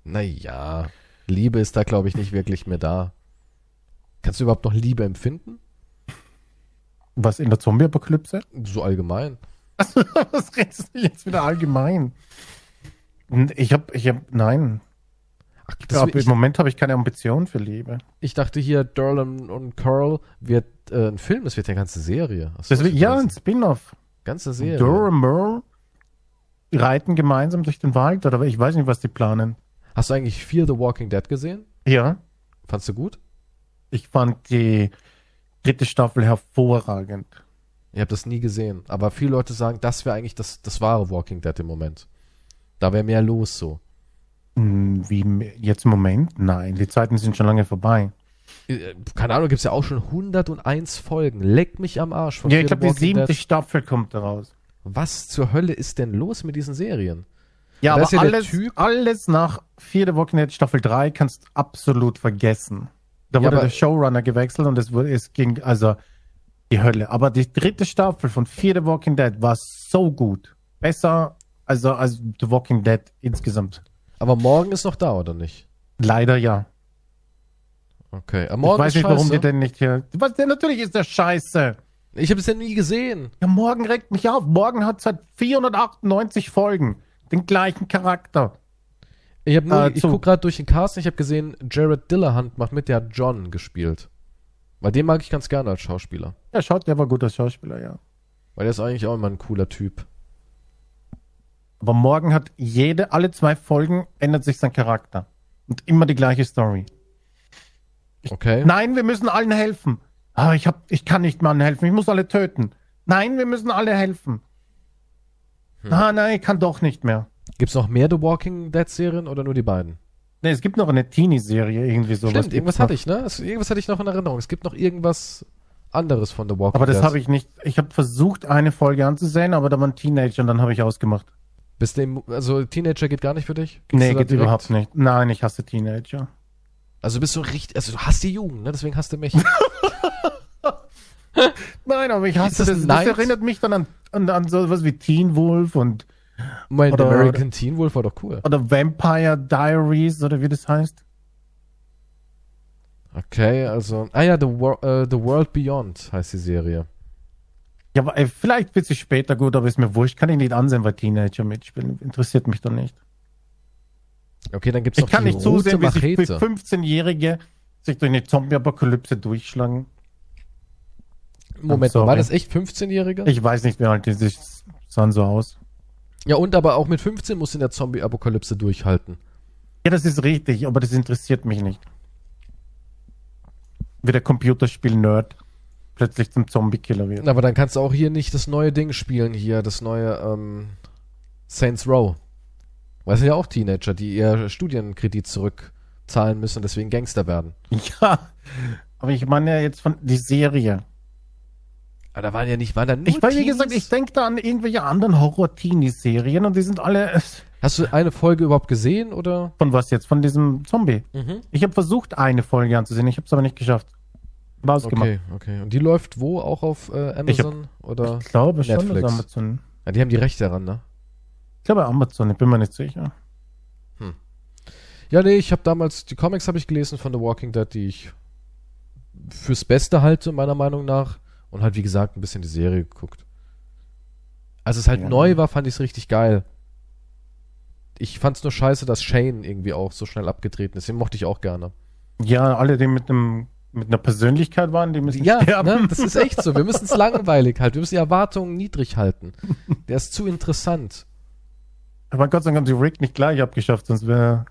Naja, Liebe ist da, glaube ich, nicht wirklich mehr da. Kannst du überhaupt noch Liebe empfinden? Was in der Zombie-Apokalypse? So allgemein. Was redest du jetzt wieder allgemein? Ich hab, ich hab, nein. Ach, das, glaub, ich, Im Moment habe ich keine Ambition für Liebe. ich dachte hier, Durham und Carl wird äh, ein Film, das wird eine ganze Serie. Du das Deswegen, ja, ein Spin-off. ganze Serie. Durham Merle reiten gemeinsam durch den Wald oder ich weiß nicht, was die planen. Hast du eigentlich Fear the Walking Dead gesehen? Ja, Fandst du gut? ich fand die dritte Staffel hervorragend. Ich habe das nie gesehen, aber viele Leute sagen, das wäre eigentlich das, das wahre Walking Dead im Moment. Da wäre mehr los so. Hm, Wie jetzt im Moment? Nein, die Zeiten sind schon lange vorbei. Äh, Keine Ahnung, gibt's ja auch schon 101 Folgen. Leck mich am Arsch von Ja, ich glaube, die siebte Dead. Staffel kommt daraus. Was zur Hölle ist denn los mit diesen Serien? Ja, aber ja alles, alles nach vierte Walking Dead Staffel 3 kannst du absolut vergessen. Da Ja, wurde aber- der Showrunner gewechselt und es, wurde, es ging also die Hölle. Aber die dritte Staffel von vierte Walking Dead war so gut. Besser also als The Walking Dead insgesamt. Aber morgen ist noch da, oder nicht? Leider ja. Okay. Aber morgen ich weiß ist nicht, warum scheiße. die denn nicht hier. Was denn? Natürlich ist der scheiße. Ich habe es ja nie gesehen. Ja, morgen regt mich auf. Morgen hat es halt 498 Folgen. Den gleichen Charakter. Ich, hab nur, Äh, ich guck gerade durch den Cast, ich habe gesehen, Jared Dillahunt macht mit, der hat John gespielt. Weil den mag ich ganz gerne als Schauspieler. Ja, schaut, der war gut als Schauspieler, ja. Weil der ist eigentlich auch immer ein cooler Typ. Aber morgen hat jede, alle zwei Folgen ändert sich sein Charakter. Und immer die gleiche Story. Okay? Nein, wir müssen allen helfen. Ah, ich, hab, ich kann nicht mal helfen. Ich muss alle töten. Nein, wir müssen alle helfen. Hm. Ah, nein, ich kann doch nicht mehr. Gibt's noch mehr The Walking Dead Serien oder nur die beiden? Nee, es gibt noch eine Teenie-Serie, irgendwie sowas. Stimmt, irgendwas hatte ich, ne? Es, irgendwas hatte ich noch in Erinnerung. Es gibt noch irgendwas anderes von The Walking Aber das Dead. habe ich nicht. Ich habe versucht, eine Folge anzusehen, aber da waren Teenager und dann habe ich ausgemacht. Bis dem, also Teenager geht gar nicht für dich? Gehst nee, du geht direkt- überhaupt nicht. Nein, ich hasse Teenager. Also bist du richtig, also du hast die Jugend, ne? Deswegen hast du mich. Nein, aber ich hasse das das. Das, erinnert mich dann an, an, an so was wie Teen Wolf und mein Oder- American Teen Wolf war doch cool. oder Vampire Diaries oder wie das heißt. Okay, also, ah ja, The, Wor äh, The World Beyond heißt die Serie. Ja, aber ey, vielleicht wird sie später gut, aber ist mir wurscht. Kann ich nicht ansehen, weil Teenager mitspielen. Interessiert mich doch nicht. Okay, dann gibt's Ich noch kann die nicht zusehen, wie sich Machete. 15-Jährige sich durch eine Zombie-Apokalypse durchschlagen. Moment, war das echt 15-Jährige? Ich weiß nicht, wie alt die sich sahen so aus. Ja, und aber auch mit 15 musst du in der Zombie-Apokalypse durchhalten. Ja, das ist richtig, aber das interessiert mich nicht. wie der Computerspiel-Nerd plötzlich zum Zombie-Killer wird. Aber dann kannst du auch hier nicht das neue Ding spielen, hier, das neue ähm, Saints Row. Weil es sind ja auch Teenager, die ihr Studienkredit zurückzahlen müssen und deswegen Gangster werden. Ja, aber ich meine ja jetzt von die Serie. Aber da waren ja nicht, waren da nur Ich weiß, wie Teenies? gesagt, ich denke da an irgendwelche anderen Horror-Teenie-Serien und die sind alle. Hast du eine Folge überhaupt gesehen oder? Von was jetzt? Von diesem Zombie. Mhm. Ich habe versucht, eine Folge anzusehen, ich habe es aber nicht geschafft. Rausgemacht. Okay, okay. Und die läuft wo? Auch auf äh, Amazon oder? Ich glaube schon, Netflix. dass Amazon. Ja, die haben die Rechte daran, ne? Ich glaube Amazon, ich bin mir nicht sicher. Ja, nee, ich habe damals, die Comics habe ich gelesen von The Walking Dead, die ich fürs Beste halte, meiner Meinung nach. Und halt, wie gesagt, ein bisschen die Serie geguckt. Als es halt Ja. neu war, fand ich es richtig geil. Ich fand's nur scheiße, dass Shane irgendwie auch so schnell abgetreten ist. Den mochte ich auch gerne. Ja, alle, die mit einem mit einer Persönlichkeit waren, die müssen Ja, sterben. ne, das ist echt so. Wir müssen es langweilig halten. Wir müssen die Erwartungen niedrig halten. Der ist zu interessant. Aber Gott sei Dank haben sie Rick nicht gleich abgeschafft, sonst wäre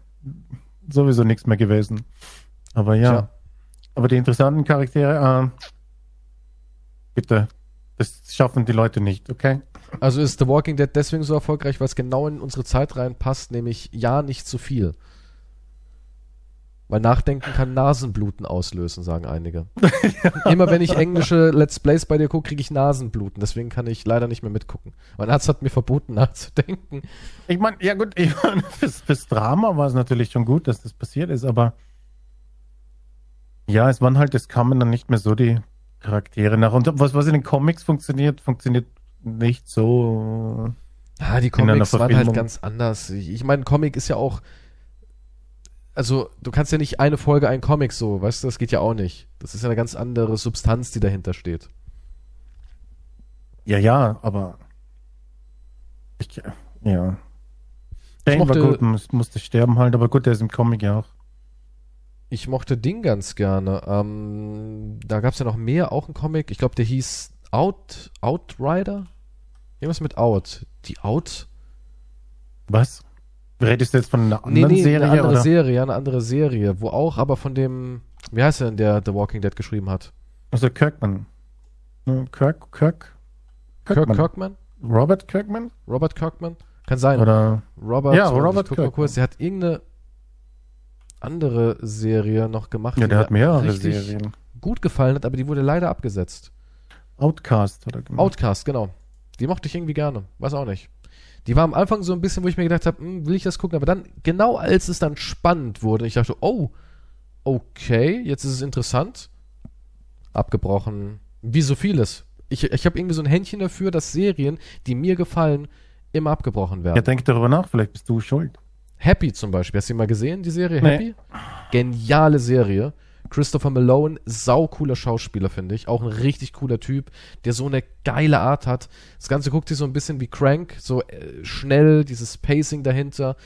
sowieso nichts mehr gewesen. Aber ja. Tja. Aber die interessanten Charaktere, äh, bitte, das schaffen die Leute nicht, okay? Also ist The Walking Dead deswegen so erfolgreich, weil es genau in unsere Zeit reinpasst, nämlich ja, nicht zu viel. Weil Nachdenken kann Nasenbluten auslösen, sagen einige. Immer wenn ich englische Let's Plays bei dir gucke, kriege ich Nasenbluten. Deswegen kann ich leider nicht mehr mitgucken. Mein Arzt hat mir verboten, nachzudenken. Ich meine, ja gut, ich mein, fürs, fürs Drama war es natürlich schon gut, dass das passiert ist, aber ja, es waren halt, es kamen dann nicht mehr so die Charaktere nach. Und was, was in den Comics funktioniert, funktioniert nicht so. Ah, die Comics waren halt ganz anders. Ich, meine, Comic ist ja auch. Also, du kannst ja nicht eine Folge ein Comic so, weißt du, das geht ja auch nicht. Das ist ja eine ganz andere Substanz, die dahinter steht. Ja, ja, aber ich, ja. Ich Jane war gut, muss, musste sterben halt, aber gut, der ist im Comic ja auch. Ich mochte Ding ganz gerne. Ähm, da gab es ja noch mehr, auch ein Comic. Ich glaube, der hieß Out, Outrider? Irgendwas mit Out. Die Out? Was? Redest du jetzt von einer Nee, anderen nee, Serie? eine andere oder? Serie, eine andere Serie, wo auch aber von dem, wie heißt er denn, der The Walking Dead geschrieben hat? Also Kirkman. Hm, Kirk, Kirk? Kirk Kirkman. Kirkman? Robert Kirkman? Robert Kirkman? Kann sein. Oder Robert, Ja, Robert Kirkman. kurz, der hat irgendeine andere Serie noch gemacht, ja, der hat mehrere Serien. gut gefallen hat, aber die wurde leider abgesetzt. Outcast oder gemacht. Outcast, genau. Die mochte ich irgendwie gerne. Weiß auch nicht. Die war am Anfang so ein bisschen, wo ich mir gedacht habe, hm, will ich das gucken? Aber dann, genau als es dann spannend wurde, ich dachte, oh, okay, jetzt ist es interessant. Abgebrochen. Wie so vieles. Ich, ich habe irgendwie so ein Händchen dafür, dass Serien, die mir gefallen, immer abgebrochen werden. Ja, denk darüber nach, vielleicht bist du schuld. Happy zum Beispiel. Hast du die mal gesehen, die Serie Nee. Happy? Geniale Serie. Christopher Malone, saucooler Schauspieler, finde ich. Auch ein richtig cooler Typ, der so eine geile Art hat. Das Ganze guckt sich so ein bisschen wie Crank, so äh, schnell, dieses Pacing dahinter.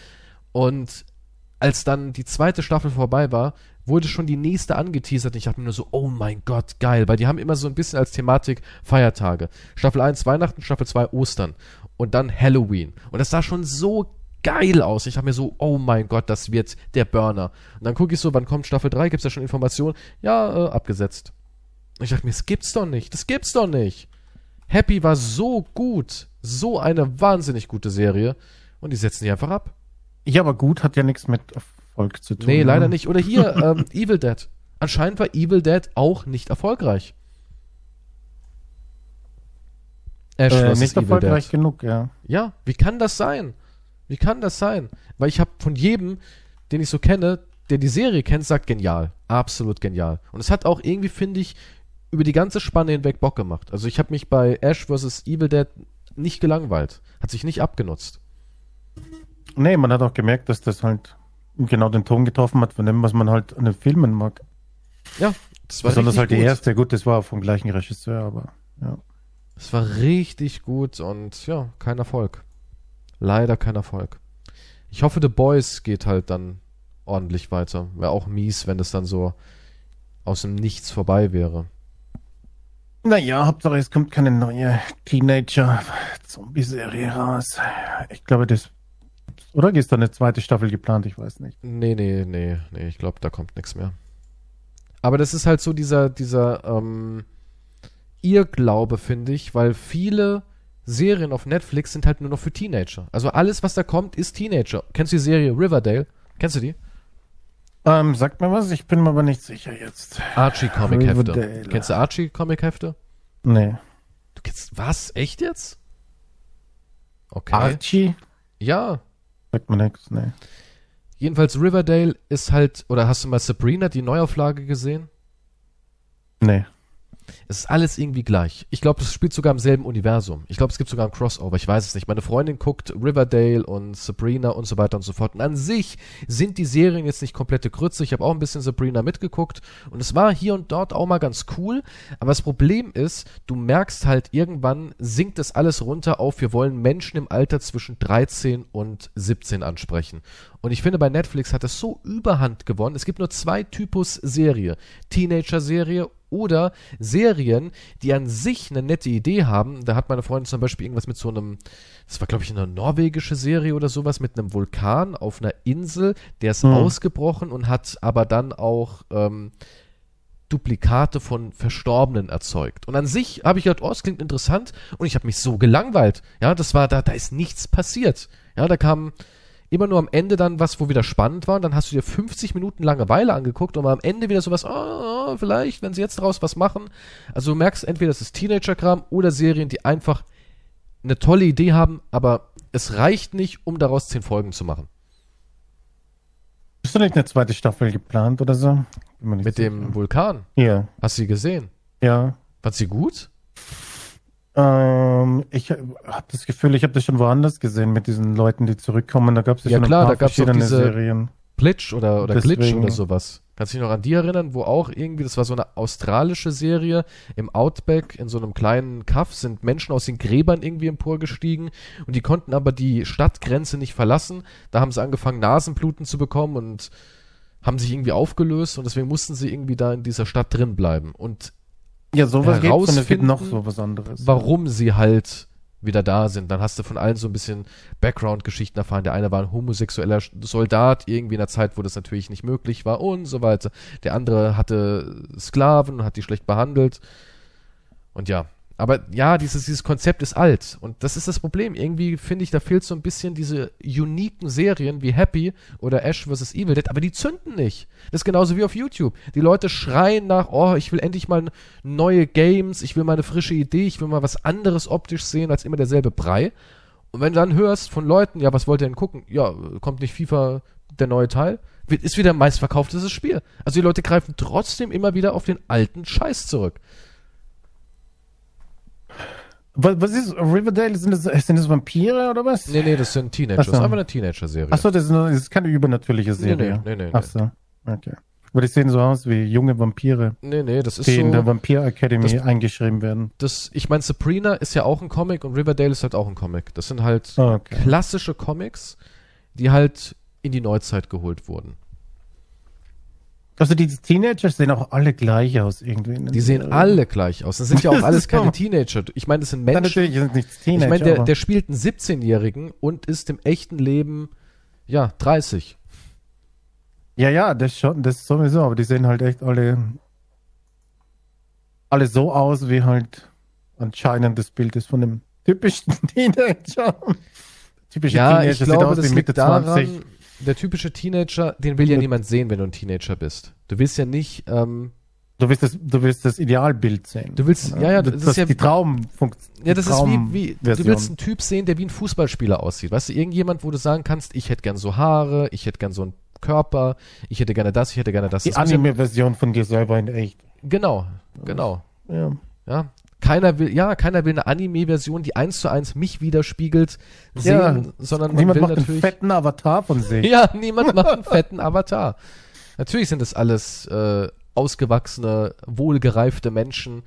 Und als dann die zweite Staffel vorbei war, wurde schon die nächste angeteasert. Und ich dachte mir nur so, oh mein Gott, geil. Weil die haben immer so ein bisschen als Thematik Feiertage. Staffel 1 Weihnachten, Staffel 2 Ostern. Und dann Halloween. Und das sah schon so geil aus. Ich dachte mir so, oh mein Gott, das wird der Burner. Und dann gucke ich so, wann kommt Staffel 3? Gibt es da schon Informationen? Ja, äh, abgesetzt. Und ich dachte mir, das gibt's doch nicht. Das gibt's doch nicht. Happy war so gut. So eine wahnsinnig gute Serie. Und die setzen die einfach ab. Ja, aber gut hat ja nichts mit Erfolg zu tun. Nee, ne? leider nicht. Oder hier, ähm, Evil Dead. Anscheinend war Evil Dead auch nicht erfolgreich. Ash Äh, nicht Evil erfolgreich Dead. genug, ja. Ja, wie kann das sein? Wie kann das sein? Weil ich habe von jedem, den ich so kenne, der die Serie kennt, sagt genial. Absolut genial. Und es hat auch irgendwie, finde ich, über die ganze Spanne hinweg Bock gemacht. Also ich habe mich bei Ash vs. Evil Dead nicht gelangweilt. Hat sich nicht abgenutzt. Nee, man hat auch gemerkt, dass das halt genau den Ton getroffen hat von dem, was man halt an den Filmen mag. Ja, das war Besonders halt die gut. erste. Gut, das war vom gleichen Regisseur, aber ja. Es war richtig gut und ja, kein Erfolg. Leider kein Erfolg. Ich hoffe, The Boys geht halt dann ordentlich weiter. Wäre auch mies, wenn es dann so aus dem Nichts vorbei wäre. Naja, Hauptsache es kommt keine neue Teenager-Zombie-Serie raus. Ich glaube, das. Oder ist da eine zweite Staffel geplant? Ich weiß nicht. Nee, nee, nee, nee, ich glaube, da kommt nichts mehr. Aber das ist halt so dieser, dieser ähm, Irrglaube, finde ich, weil viele Serien auf Netflix sind halt nur noch für Teenager. Also alles, was da kommt, ist Teenager. Kennst du die Serie Riverdale? Kennst du die? Ähm, sagt mir was, ich bin mir aber nicht sicher jetzt. Archie Comic-Hefte. Riverdale. Kennst du Archie Comic-Hefte? Nee. Du kennst, was? Echt jetzt? Okay. Archie? ja. Sagt mir nichts, nee. Jedenfalls Riverdale ist halt, oder hast du mal Sabrina, die Neuauflage gesehen? Nee. Es ist alles irgendwie gleich. Ich glaube, es spielt sogar im selben Universum. Ich glaube, es gibt sogar ein Crossover. Ich weiß es nicht. Meine Freundin guckt Riverdale und Sabrina und so weiter und so fort. Und an sich sind die Serien jetzt nicht komplette Grütze. Ich habe auch ein bisschen Sabrina mitgeguckt und es war hier und dort auch mal ganz cool. Aber das Problem ist, du merkst halt irgendwann sinkt das alles runter auf, wir wollen Menschen im Alter zwischen 13 und 17 ansprechen. Und ich finde, bei Netflix hat es so überhand gewonnen. Es gibt nur zwei Typus Serie. Teenager-Serie oder Serien, die an sich eine nette Idee haben. Da hat meine Freundin zum Beispiel irgendwas mit so einem, das war glaube ich eine norwegische Serie oder sowas, mit einem Vulkan auf einer Insel, der ist Hm. ausgebrochen und hat aber dann auch ähm, Duplikate von Verstorbenen erzeugt. Und an sich habe ich gedacht, oh, es klingt interessant und ich habe mich so gelangweilt. Ja, das war, da, da ist nichts passiert. Ja, da kam immer nur am Ende dann was, wo wieder spannend war und dann hast du dir 50 Minuten Langeweile angeguckt und am Ende wieder sowas, oh, oh, vielleicht, wenn sie jetzt daraus was machen. Also du merkst entweder, das ist Teenager-Kram oder Serien, die einfach eine tolle Idee haben, aber es reicht nicht, um daraus zehn Folgen zu machen. Ist da nicht eine zweite Staffel geplant oder so? Mit sicher. dem Vulkan. Ja, Hast du sie gesehen? ja. Fand sie gut? Ähm, ich habe das Gefühl, ich habe das schon woanders gesehen mit diesen Leuten, die zurückkommen. Da gab es Ja, schon klar, ein da paar gab's doch verschiedene diese- Serien. Glitch oder, oder Glitch oder sowas. Kannst du dich noch an die erinnern, wo auch irgendwie, das war so eine australische Serie, im Outback, in so einem kleinen Kaff, sind Menschen aus den Gräbern irgendwie emporgestiegen und die konnten aber die Stadtgrenze nicht verlassen. Da haben sie angefangen, Nasenbluten zu bekommen und haben sich irgendwie aufgelöst und deswegen mussten sie irgendwie da in dieser Stadt drin bleiben. Und Ja, sowas herausfinden, noch so was anderes. warum sie halt wieder da sind. Dann hast du von allen so ein bisschen Background-Geschichten erfahren. Der eine war ein homosexueller Soldat, irgendwie in einer Zeit, wo das natürlich nicht möglich war und so weiter. Der andere hatte Sklaven und hat die schlecht behandelt. Und ja. Aber ja, dieses, dieses Konzept ist alt. Und das ist das Problem. Irgendwie finde ich, da fehlt so ein bisschen diese uniken Serien wie Happy oder Ash vs. Evil Dead, aber die zünden nicht. Das ist genauso wie auf YouTube. Die Leute schreien nach, oh, ich will endlich mal neue Games, ich will mal eine frische Idee, ich will mal was anderes optisch sehen als immer derselbe Brei. Und wenn du dann hörst von Leuten, ja, was wollt ihr denn gucken? Ja, kommt nicht FIFA der neue Teil? Ist wieder meistverkauftes Spiel. Also die Leute greifen trotzdem immer wieder auf den alten Scheiß zurück. Was, was ist Riverdale? Sind das, sind das Vampire oder was? Nee, nee, das sind Teenager. Das ist einfach eine Teenager-Serie. Achso, das, ist das ist keine übernatürliche Nee, Serie. nee, nee, nee, Ach so, okay. Aber die sehen so aus wie junge Vampire, Nee, nee, das ist die in der. Vampir Academy das- eingeschrieben werden. Das, ich meine, Sabrina ist ja auch ein Comic und Riverdale ist halt auch ein Comic. Das sind halt okay. klassische Comics, die halt in die Neuzeit geholt wurden. Also die Teenager sehen auch alle gleich aus irgendwie. den Die sehen alle gleich aus. Das sind ja auch alles keine. Teenager. Ich meine, das sind Menschen. natürlich sind nicht Teenager. Ich meine, der, der spielt einen 17-Jährigen und ist im echten Leben, ja, 30. Ja, ja, das schon, das sowieso, aber die sehen halt echt alle, alle so aus, wie halt anscheinend das Bild ist von dem typischen Teenager. Typische Ja, Teenager ich sieht glaube, aus das wie Mitte daran, 20. der typische Teenager, den will ja niemand sehen, wenn du ein Teenager bist. Du willst ja nicht, ähm, Du willst das, du willst das Idealbild sehen. Du willst- ja, ja, das ist ja- die Traumfunktion. ja, das ist wie, wie, du willst einen Typ sehen, der wie ein Fußballspieler aussieht. Weißt du, irgendjemand, wo du sagen kannst, ich hätte gern so Haare, ich hätte gern so einen Körper, ich hätte gerne das, ich hätte gerne das. die das Anime-Version von dir selber in echt. Genau, genau. Ja. Ja. Keiner will, ja, keiner will eine Anime-Version, die eins zu eins mich widerspiegelt, Ja, sehen, sondern man Niemand will macht einen natürlich. fetten Avatar von sich. Ja, niemand macht einen fetten Avatar. Natürlich sind das alles äh, ausgewachsene, wohlgereifte Menschen,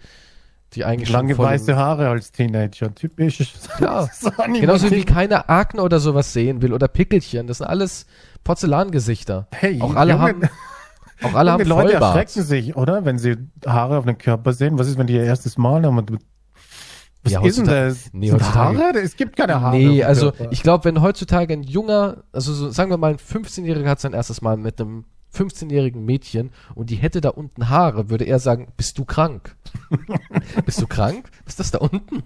die eigentlich Lange weiße Haare als Teenager. Typisch. Anime- Genauso wie keiner Akne oder sowas sehen will oder Pickelchen. Das sind alles Porzellangesichter. Hey, auch alle junge- haben, auch alle haben Leute Vollbart. erschrecken sich, oder? Wenn sie Haare auf dem Körper sehen. Was ist, wenn die ihr erstes Mal haben? Und was Ja, ist denn das? nee, Sind Haare? Es gibt keine Haare. Nee, also Körper. ich glaube, wenn heutzutage ein junger, also so, sagen wir mal, ein 15-Jähriger hat sein erstes Mal mit einem 15-jährigen Mädchen und die hätte da unten Haare, würde er sagen, bist du krank? bist du krank? Was ist das da unten?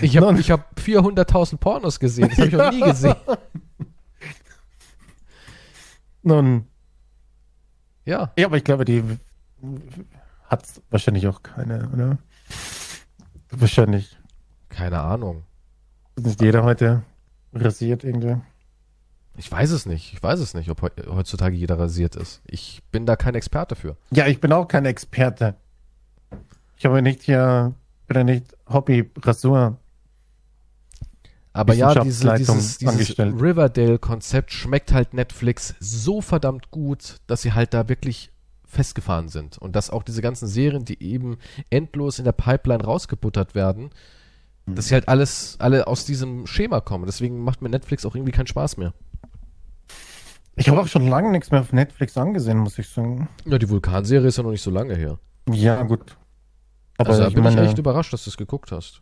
Ich habe ich hab 400.000 Pornos gesehen, das habe ich noch nie gesehen. Nun, Ja, ja, aber ich glaube, die hat wahrscheinlich auch keine, oder? Wahrscheinlich. keine Ahnung. Ist nicht jeder heute rasiert irgendwie. Ich weiß es nicht. Ich weiß es nicht, ob heu- heutzutage jeder rasiert ist. Ich bin da kein Experte für. Ja, ich bin auch kein Experte. Ich habe nicht hier, bin ja nicht Hobby-Rasur. Aber ja, diese, dieses, dieses. Riverdale-Konzept schmeckt halt Netflix so verdammt gut, dass sie halt da wirklich festgefahren sind. Und dass auch diese ganzen Serien, die eben endlos in der Pipeline rausgebuttert werden, Mhm. dass sie halt alles, alle aus diesem Schema kommen. Deswegen macht mir Netflix auch irgendwie keinen Spaß mehr. Ich habe auch schon lange nichts mehr auf Netflix angesehen, muss ich sagen. Ja, die Vulkanserie ist ja noch nicht so lange her. Ja, gut. Aber also da ich bin ich meine, echt überrascht, dass du es geguckt hast.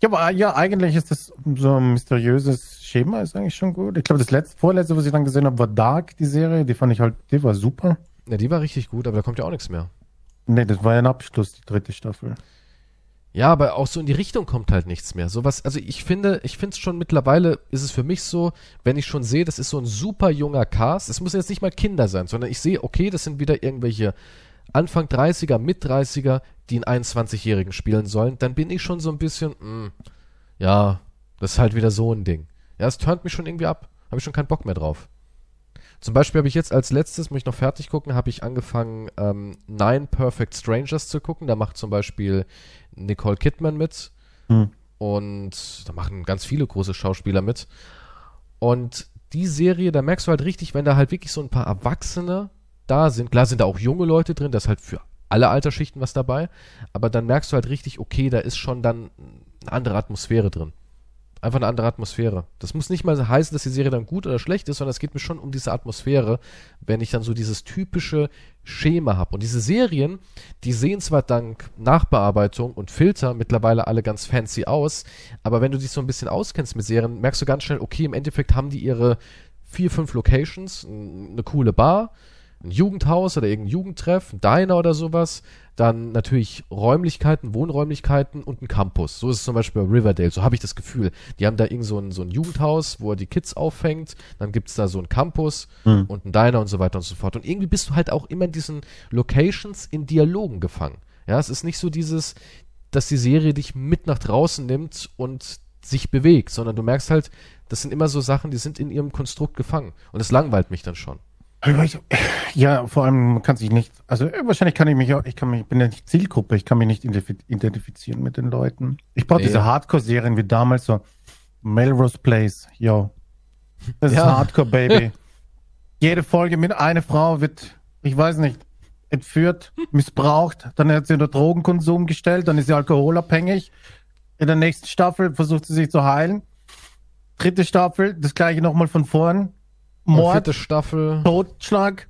Ja, aber ja, eigentlich ist das so ein mysteriöses Schema, ist eigentlich schon gut. Ich glaube, das letzte, vorletzte, was ich dann gesehen habe, war Dark, die Serie. Die fand ich halt, die war super. Ja, die war richtig gut, aber da kommt ja auch nichts mehr. Nee, das war ja ein Abschluss, die dritte Staffel. Ja, aber auch so in die Richtung kommt halt nichts mehr. Sowas, also ich finde, ich finde es schon mittlerweile ist es für mich so, wenn ich schon sehe, das ist so ein super junger Cast. Es muss jetzt nicht mal Kinder sein, sondern ich sehe, okay, das sind wieder irgendwelche Anfang 30er, mit 30er, die einen 21-Jährigen spielen sollen, dann bin ich schon so ein bisschen, mh, ja, das ist halt wieder so ein Ding. Ja, es turnt mich schon irgendwie ab. Habe ich schon keinen Bock mehr drauf. Zum Beispiel habe ich jetzt als letztes, muss ich noch fertig gucken, habe ich angefangen, ähm, Nine Perfect Strangers zu gucken. Da macht zum Beispiel Nicole Kidman mit. Hm. Und da machen ganz viele große Schauspieler mit. Und die Serie, da merkst du halt richtig, wenn da halt wirklich so ein paar Erwachsene da sind. Klar sind da auch junge Leute drin, das ist halt für alle Altersschichten was dabei. Aber dann merkst du halt richtig, okay, da ist schon dann eine andere Atmosphäre drin. Einfach eine andere Atmosphäre. Das muss nicht mal heißen, dass die Serie dann gut oder schlecht ist, sondern es geht mir schon um diese Atmosphäre, wenn ich dann so dieses typische Schema habe. Und diese Serien, die sehen zwar dank Nachbearbeitung und Filter mittlerweile alle ganz fancy aus, aber wenn du dich so ein bisschen auskennst mit Serien, merkst du ganz schnell, okay, im Endeffekt haben die ihre vier, fünf Locations, eine coole Bar, ein Jugendhaus oder irgendein Jugendtreff, ein Diner oder sowas, dann natürlich Räumlichkeiten, Wohnräumlichkeiten und ein Campus. So ist es zum Beispiel bei Riverdale, so habe ich das Gefühl. Die haben da irgend so ein, so ein Jugendhaus, wo er die Kids auffängt, dann gibt's da so ein Campus Hm. und ein Diner und so weiter und so fort. Und irgendwie bist du halt auch immer in diesen Locations in Dialogen gefangen. Ja, es ist nicht so dieses, dass die Serie dich mit nach draußen nimmt und sich bewegt, sondern du merkst halt, das sind immer so Sachen, die sind in ihrem Konstrukt gefangen. Und das langweilt mich dann schon. Aber ich- Ja, vor allem kann sich nicht, also äh, wahrscheinlich kann ich mich auch, ich kann mich, ich bin ja nicht Zielgruppe, ich kann mich nicht identif- identifizieren mit den Leuten. Ich brauche Nee. diese Hardcore-Serien wie damals so Melrose Place, yo. Das ist Ja. Hardcore, Baby. Jede Folge mit einer Frau wird, ich weiß nicht, entführt, missbraucht, dann hat sie unter Drogenkonsum gestellt, dann ist sie alkoholabhängig. In der nächsten Staffel versucht sie sich zu heilen. Dritte Staffel, das gleiche nochmal von vorn. Mord, Staffel. Totschlag,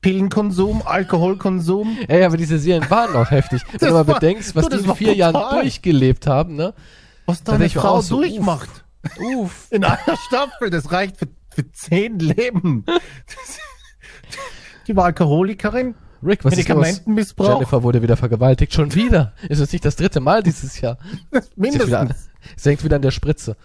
Pillenkonsum, Alkoholkonsum. Ey, aber diese Serien waren auch heftig. Wenn du mal bedenkst, was die in vier Jahren durchgelebt haben, ne? Was Da eine Frau so, durchmacht. Uff. In einer Staffel, das reicht für, für zehn Leben. Die war Alkoholikerin, Rick, was ist los? Medikamentenmissbrauch, Jennifer wurde wieder vergewaltigt. Schon wieder. Ist es nicht das dritte Mal dieses Jahr? Mindestens. sie hängt wieder an der Spritze.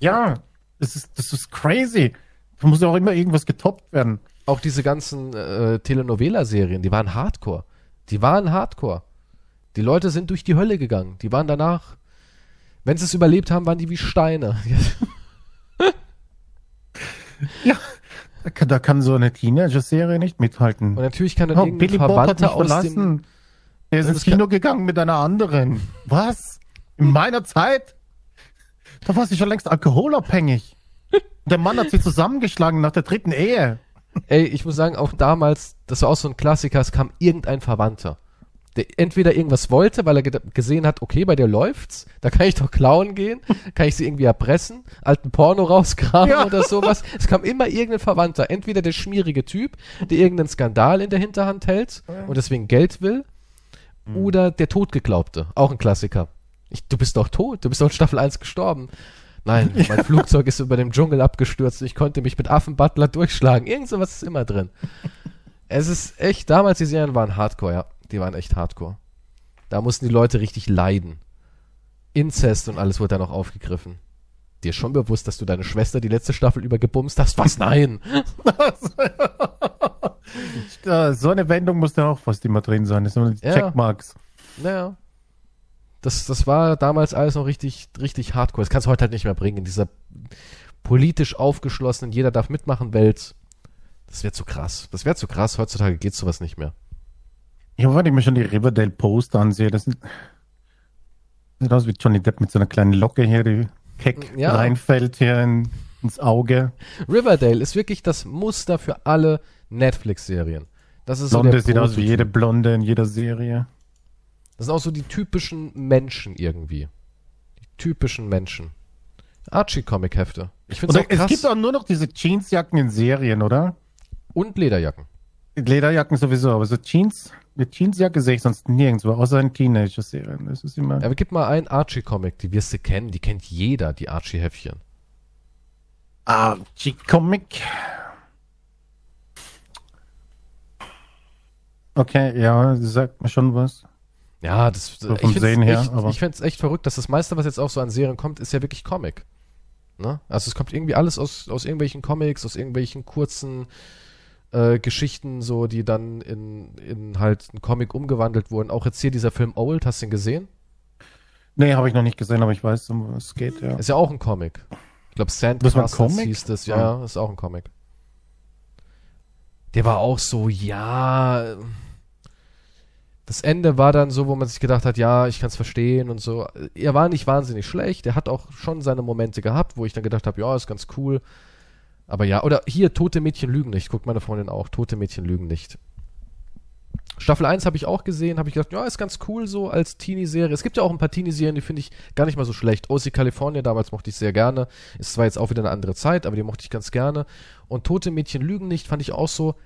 Ja, das ist, das ist crazy. Da muss ja auch immer irgendwas getoppt werden. Auch diese ganzen äh, Telenovela-Serien, die waren Hardcore. Die waren Hardcore. Die Leute sind durch die Hölle gegangen. Die waren danach, wenn sie es überlebt haben, waren die wie Steine. Da kann, da kann so eine Teenager-Serie nicht mithalten. Und natürlich kann dann Oh, irgendein Billy Verwandter aus dem... verlassen. Er ist Ja, ins kann- Kino gegangen mit einer anderen. Was? In meiner Zeit? Da war sie schon längst alkoholabhängig. Der Mann hat sie zusammengeschlagen nach der dritten Ehe. Ey, ich muss sagen, auch damals, das war auch so ein Klassiker, es kam irgendein Verwandter. Der entweder irgendwas wollte, weil er ge gesehen hat, okay, bei dir läuft's, da kann ich doch klauen gehen, kann ich sie irgendwie erpressen, alten Porno rauskramen Ja. oder sowas. Es kam immer irgendein Verwandter, entweder der schmierige Typ, der irgendeinen Skandal in der Hinterhand hält und deswegen Geld will, Mhm. oder der Totgeglaubte, auch ein Klassiker. Ich, du bist doch tot, du bist doch in Staffel 1 gestorben. Nein, mein Flugzeug ist über dem Dschungel abgestürzt und ich konnte mich mit Affenbutler durchschlagen. Irgend sowas ist immer drin. Es ist echt, damals die Serien waren Hardcore, ja. Die waren echt Hardcore. Da mussten die Leute richtig leiden. Inzest und alles wurde da noch aufgegriffen. Dir ist schon bewusst, dass du deine Schwester die letzte Staffel über gebumst hast? Was? Nein! so eine Wendung muss da auch fast immer drin sein. Das sind die ja. Checkmarks. Naja. Das, das war damals alles noch richtig, richtig hardcore. Das kannst du heute halt nicht mehr bringen. In dieser politisch aufgeschlossenen, jeder darf mitmachen Welt. Das wäre zu krass. Das wäre zu krass. Heutzutage geht sowas nicht mehr. Ja, wenn ich mir schon die Riverdale Post ansehe, das sieht aus wie Johnny Depp mit so einer kleinen Locke hier, die keck ja. reinfällt hier in, ins Auge. Riverdale ist wirklich das Muster für alle Netflix-Serien. Das ist Blonde so sieht aus wie jede Blonde in jeder Serie. Das sind auch so die typischen Menschen irgendwie. Die typischen Menschen. Archie-Comic-Hefte. Ich finde es Es gibt auch nur noch diese Jeansjacken in Serien, oder? Und Lederjacken. Lederjacken sowieso, aber so Jeans, eine Jeansjacke sehe ich sonst nirgendwo, außer in Teenager-Serien. Das ist immer. Ja, aber gib mal einen Archie-Comic, die wirst du kennen, die kennt jeder, die Archie-Heftchen. Archie-Comic. Okay, ja, sagt mir schon was. Ja, das so vom ich Sehen her. Echt, aber. Ich fände es echt verrückt, dass das meiste, was jetzt auch so an Serien kommt, ist ja wirklich Comic. Ne? Also es kommt irgendwie alles aus, aus irgendwelchen Comics, aus irgendwelchen kurzen äh, Geschichten, so die dann in, in halt einen Comic umgewandelt wurden. Auch jetzt hier dieser Film Old, hast du ihn gesehen? Nee, habe ich noch nicht gesehen, aber ich weiß, um was es geht, ja. Ist ja auch ein Comic. Ich glaube, Sandcastles hieß das, ja, ja, ist auch ein Comic. Der war auch so, ja das Ende war dann so, wo man sich gedacht hat, ja, ich kann es verstehen und so. Er war nicht wahnsinnig schlecht. Er hat auch schon seine Momente gehabt, wo ich dann gedacht habe, ja, ist ganz cool. Aber ja, oder hier, Tote Mädchen lügen nicht. Guckt meine Freundin auch. Tote Mädchen lügen nicht. Staffel 1 habe ich auch gesehen, habe ich gedacht, ja, ist ganz cool so als Teenie-Serie. Es gibt ja auch ein paar Teenie-Serien, die finde ich gar nicht mal so schlecht. OC California damals mochte ich sehr gerne. Ist zwar jetzt auch wieder eine andere Zeit, aber die mochte ich ganz gerne. Und Tote Mädchen lügen nicht fand ich auch so,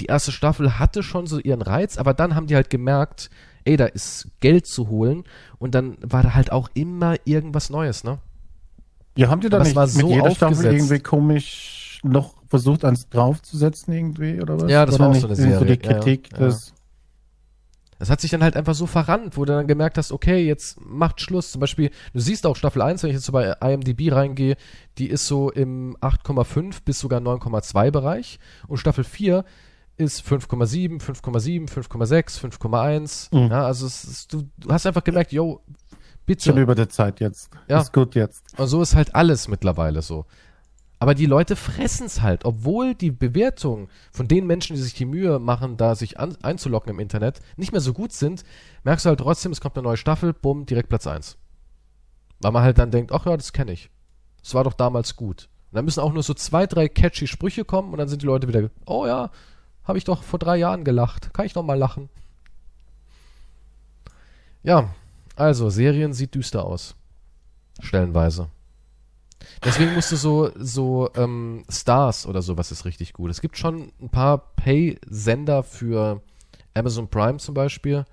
die erste Staffel hatte schon so ihren Reiz, aber dann haben die halt gemerkt, ey, da ist Geld zu holen und dann war da halt auch immer irgendwas Neues, ne? Ja, haben die da nicht so mit jeder Staffel irgendwie komisch noch versucht, eins draufzusetzen irgendwie oder was? Ja, das oder war auch so eine Serie. So die Kritik, ja, ja. Das, das hat sich dann halt einfach so verrannt, wo du dann gemerkt hast, okay, jetzt macht Schluss. Zum Beispiel, du siehst auch Staffel 1, wenn ich jetzt so bei IMDb reingehe, die ist so im 8,5 bis sogar 9,2 Bereich. Und Staffel 4 ist 5,7, 5,7, 5,6, 5,1. Mhm. Ja, also ist, du, du, hast einfach gemerkt, yo, bitte. Schon über der Zeit jetzt. Ja. Ist gut jetzt. Und so ist halt alles mittlerweile so. Aber die Leute fressen es halt, obwohl die Bewertungen von den Menschen, die sich die Mühe machen, da sich an, einzuloggen im Internet, nicht mehr so gut sind, merkst du halt trotzdem, es kommt eine neue Staffel, bumm, direkt Platz 1. Weil man halt dann denkt, ach ja, das kenne ich. Das war doch damals gut. Und dann müssen auch nur so zwei, drei catchy Sprüche kommen und dann sind die Leute wieder, oh ja, habe ich doch vor drei Jahren gelacht. Kann ich noch mal lachen? Ja, also, Serien sieht düster aus. Stellenweise. Deswegen musst du so, so ähm, Stars oder sowas ist richtig gut. Es gibt schon ein paar Pay-Sender für Amazon Prime zum Beispiel,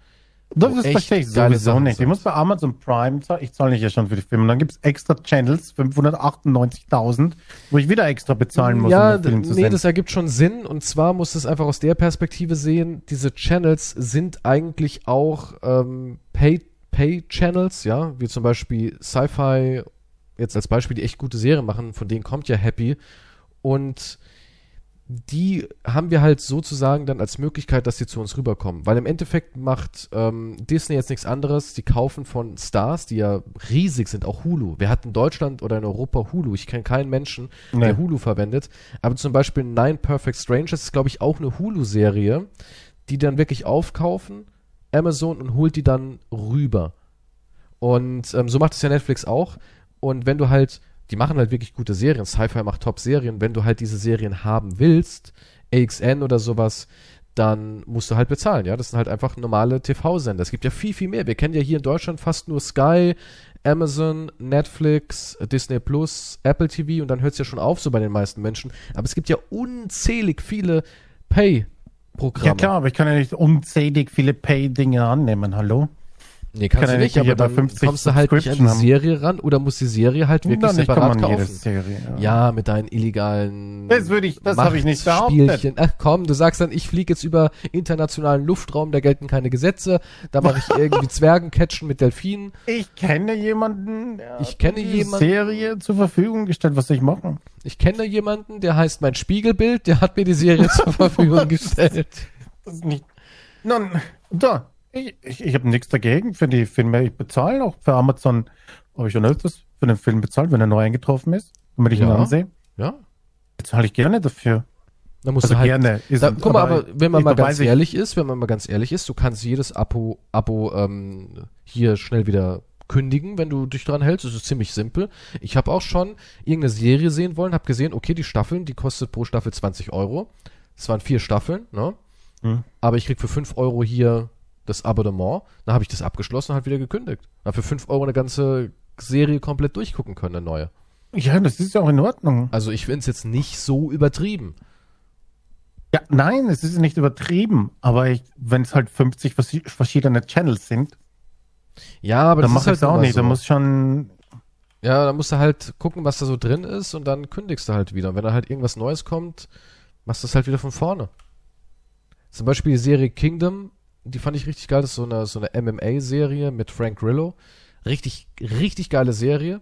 das ist verstehe ich sowieso nicht. Ich muss bei Amazon Prime zahlen, ich zahle nicht ja schon für die Filme. Und dann gibt es extra Channels, 598.000, wo ich wieder extra bezahlen muss, ja, um den Film zu nee, sehen. das ergibt schon Sinn. Und zwar muss es einfach aus der Perspektive sehen, diese Channels sind eigentlich auch ähm, Pay-Channels, Pay ja, wie zum Beispiel Sci-Fi, jetzt als Beispiel, die echt gute Serien machen, von denen kommt ja Happy. Und die haben wir halt sozusagen dann als Möglichkeit, dass sie zu uns rüberkommen. Weil im Endeffekt macht ähm, Disney jetzt nichts anderes. Die kaufen von Stars, die ja riesig sind, auch Hulu. Wer hat in Deutschland oder in Europa Hulu? Ich kenne keinen Menschen, nee. der Hulu verwendet. Aber zum Beispiel Nine Perfect Strangers ist, glaube ich, auch eine Hulu-Serie, die dann wirklich aufkaufen, Amazon und holt die dann rüber. Und ähm, so macht es ja Netflix auch. Und wenn du halt die machen halt wirklich gute Serien. Sci-Fi macht Top-Serien. Wenn du halt diese Serien haben willst, AXN oder sowas, dann musst du halt bezahlen, ja. Das sind halt einfach normale TV-Sender. Es gibt ja viel, viel mehr. Wir kennen ja hier in Deutschland fast nur Sky, Amazon, Netflix, Disney Plus, Apple TV und dann hört es ja schon auf, so bei den meisten Menschen. Aber es gibt ja unzählig viele Pay-Programme. Ja klar, aber ich kann ja nicht unzählig viele Pay-Dinge annehmen, hallo? Nee, kannst Kann du ja nicht, nicht aber dann 50 kommst du halt nicht an die. Serie ran oder musst die Serie halt wirklich Dann nicht separat jede kaufen. Serie. Ja, mit deinen illegalen Das würde ich- das habe ich nicht Machtspielchen. Ach komm, du sagst dann, ich fliege jetzt über internationalen Luftraum, da gelten keine Gesetze, da mache ich irgendwie Zwergencatchen mit Delfinen. Ich kenne jemanden, der Ich hat kenne die jemanden- Serie zur Verfügung gestellt. Was soll ich machen? Ich kenne jemanden, der heißt mein Spiegelbild, der hat mir die Serie zur Verfügung gestellt. Das ist nicht. Nun, da. Ich, ich, ich habe nichts dagegen für die Filme. Ich bezahle auch für Amazon. Habe ich schon öfters für den Film bezahlt, wenn er neu eingetroffen ist, damit ich ihn Ja. ansehe. Ja, Bezahle ich gerne dafür. da musst Also du halt gerne. Ist, Da, guck mal, aber wenn man mal ganz ehrlich ist, wenn man mal ganz ehrlich ist, du kannst jedes Abo, Abo ähm, hier schnell wieder kündigen, wenn du dich dran hältst. Das ist ziemlich simpel. Ich habe auch schon irgendeine Serie sehen wollen, habe gesehen, okay, die Staffeln, die kostet pro Staffel 20 Euro. Es waren vier Staffeln, ne? Hm. Aber ich krieg für 5 Euro hier das Abonnement. Dann habe ich das abgeschlossen und halt wieder gekündigt. Hab für 5 Euro eine ganze Serie komplett durchgucken können, eine neue. Ja, das ist ja auch in Ordnung. Also ich finde es jetzt nicht so übertrieben. Ja, nein, es ist nicht übertrieben. Aber wenn es halt 50 vers- verschiedene Channels sind, Ja, aber dann das ist mache ich halt auch nicht. so. Da muss schon. Ja, dann musst du halt gucken, was da so drin ist und dann kündigst du halt wieder. Und wenn da halt irgendwas Neues kommt, machst du es halt wieder von vorne. Zum Beispiel die Serie Kingdom, die fand ich richtig geil. Das ist so eine, so eine MMA-Serie mit Frank Grillo. Richtig, richtig geile Serie.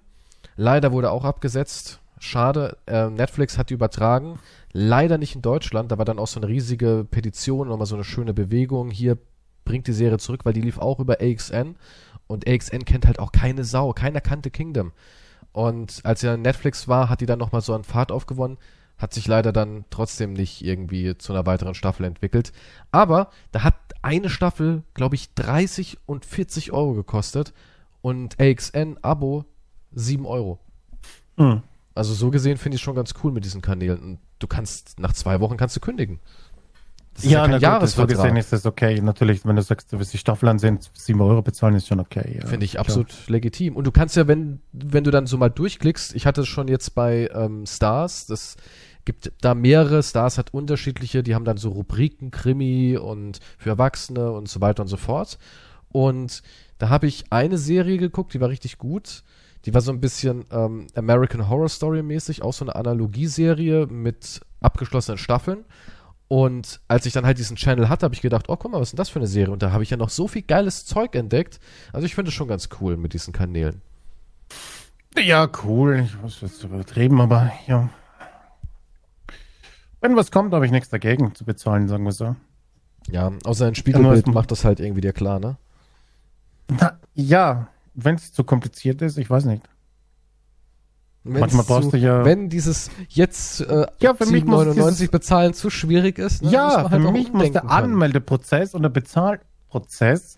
Leider wurde auch abgesetzt. Schade. Äh, Netflix hat die übertragen. Leider nicht in Deutschland. Da war dann auch so eine riesige Petition, nochmal so eine schöne Bewegung. Hier bringt die Serie zurück, weil die lief auch über AXN. Und AXN kennt halt auch keine Sau. Keiner kannte Kingdom. Und als er in Netflix war, hat die dann nochmal so an Fahrt aufgewonnen. Hat sich leider dann trotzdem nicht irgendwie zu einer weiteren Staffel entwickelt. Aber da hat eine Staffel, glaube ich, 30 und 40 Euro gekostet. Und AXN-Abo 7 Euro. Hm. Also so gesehen finde ich schon ganz cool mit diesen Kanälen. Und du kannst, nach zwei Wochen kannst du kündigen. Das ist Ja, na gut, so gesehen ist das okay. Natürlich, wenn du sagst, du willst die Staffel ansehen, 7 Euro bezahlen, ist schon okay. Ja, Finde ich klar. absolut legitim. Und du kannst ja, wenn, wenn du dann so mal durchklickst, ich hatte es schon jetzt bei ähm, Stars, das gibt da mehrere, Stars hat unterschiedliche, die haben dann so Rubriken, Krimi und für Erwachsene und so weiter und so fort. Und da habe ich eine Serie geguckt, die war richtig gut. Die war so ein bisschen ähm, American Horror Story mäßig, auch so eine Analogieserie mit abgeschlossenen Staffeln. Und als ich dann halt diesen Channel hatte, habe ich gedacht, oh, guck mal, was ist denn das für eine Serie? Und da habe ich ja noch so viel geiles Zeug entdeckt. Also ich finde es schon ganz cool mit diesen Kanälen. Ja, cool. Ich muss jetzt übertrieben, aber ja. Wenn was kommt, habe ich nichts dagegen zu bezahlen, sagen wir so. Ja, außer ein Spiegelbild macht das halt irgendwie dir klar, ne? Na, ja, wenn es zu kompliziert ist, ich weiß nicht. Wenn's Manchmal brauchst du ja- Wenn dieses jetzt äh, Ja, für mich muss 7,99 dieses- bezahlen zu schwierig ist, ne, ja, für halt auch mich muss der. Anmeldeprozess und der Bezahlprozess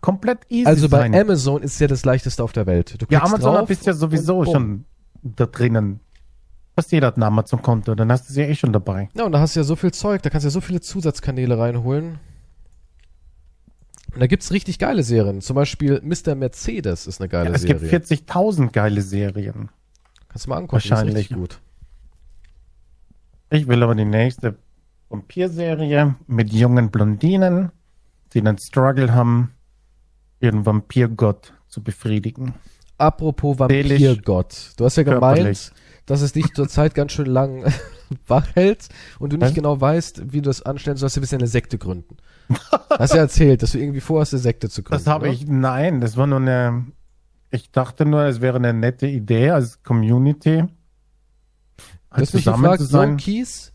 komplett easy Also bei sein. Amazon ist ja das leichteste auf der Welt. Du ja, Amazon drauf bist ja sowieso schon da drinnen. Fast jeder hat ein Amazon-Konto, dann hast du sie ja eh schon dabei. Ja, und da hast du ja so viel Zeug, da kannst du ja so viele Zusatzkanäle reinholen. Und da gibt's richtig geile Serien. Zum Beispiel Mr. Mercedes ist eine geile Ja, es Serie. gibt 40.000 geile Serien. Kannst du mal angucken, Wahrscheinlich. ist gut. Ich will aber die nächste Vampir-Serie mit jungen Blondinen, die einen Struggle haben, ihren Vampirgott zu befriedigen. Apropos Vampirgott. Du hast ja gemeint, körperlich. Dass es dich zurzeit ganz schön lang wach hält und du nicht genau weißt, wie du das anstellen sollst. Du willst ja eine Sekte gründen. Hast ja erzählt, dass du irgendwie vorhast, eine Sekte zu gründen. Das habe ich, nein, das war nur eine, ich dachte nur, es wäre eine nette Idee als Community. Du Halt hast mich zusammen gefragt, so. Kies,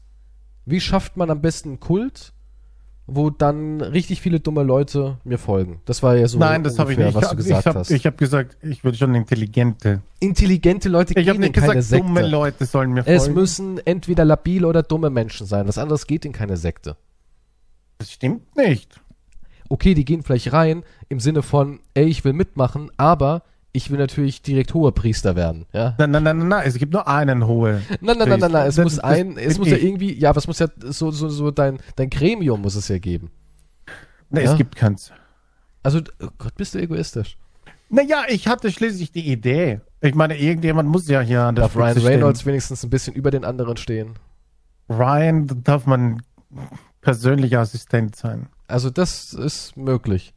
wie schafft man am besten einen Kult, wo dann richtig viele dumme Leute mir folgen? Das war ja so Nein, das habe ich nicht. was du ich gesagt habe hast. ich hab gesagt, ich würde schon intelligente. Intelligente Leute Ich habe gehen in nicht keine gesagt, Sekte. dumme Leute sollen mir es folgen. müssen entweder labile oder dumme Menschen sein. Was anderes geht in keine Sekte. das stimmt nicht. okay, die gehen vielleicht rein im Sinne von, ey, ich will mitmachen, aber ich will natürlich direkt hoher Priester werden, ja. Nein, nein, nein, nein, nein, es gibt nur einen hohe. Nein, nein, nein, nein, nein, es Das- muss ein, es muss ja ich. irgendwie, ja, was muss ja, so, so, so dein, dein Gremium muss es ja geben. Nee, Ja. es gibt keins. Also, oh Gott, bist du egoistisch. Naja, ich hatte schließlich die Idee. Ich meine, irgendjemand muss ja hier an der Darf Ryan Spitze stehen. Reynolds wenigstens ein bisschen über den anderen stehen? Ryan, da darf man persönlicher Assistent sein. Also, das ist möglich.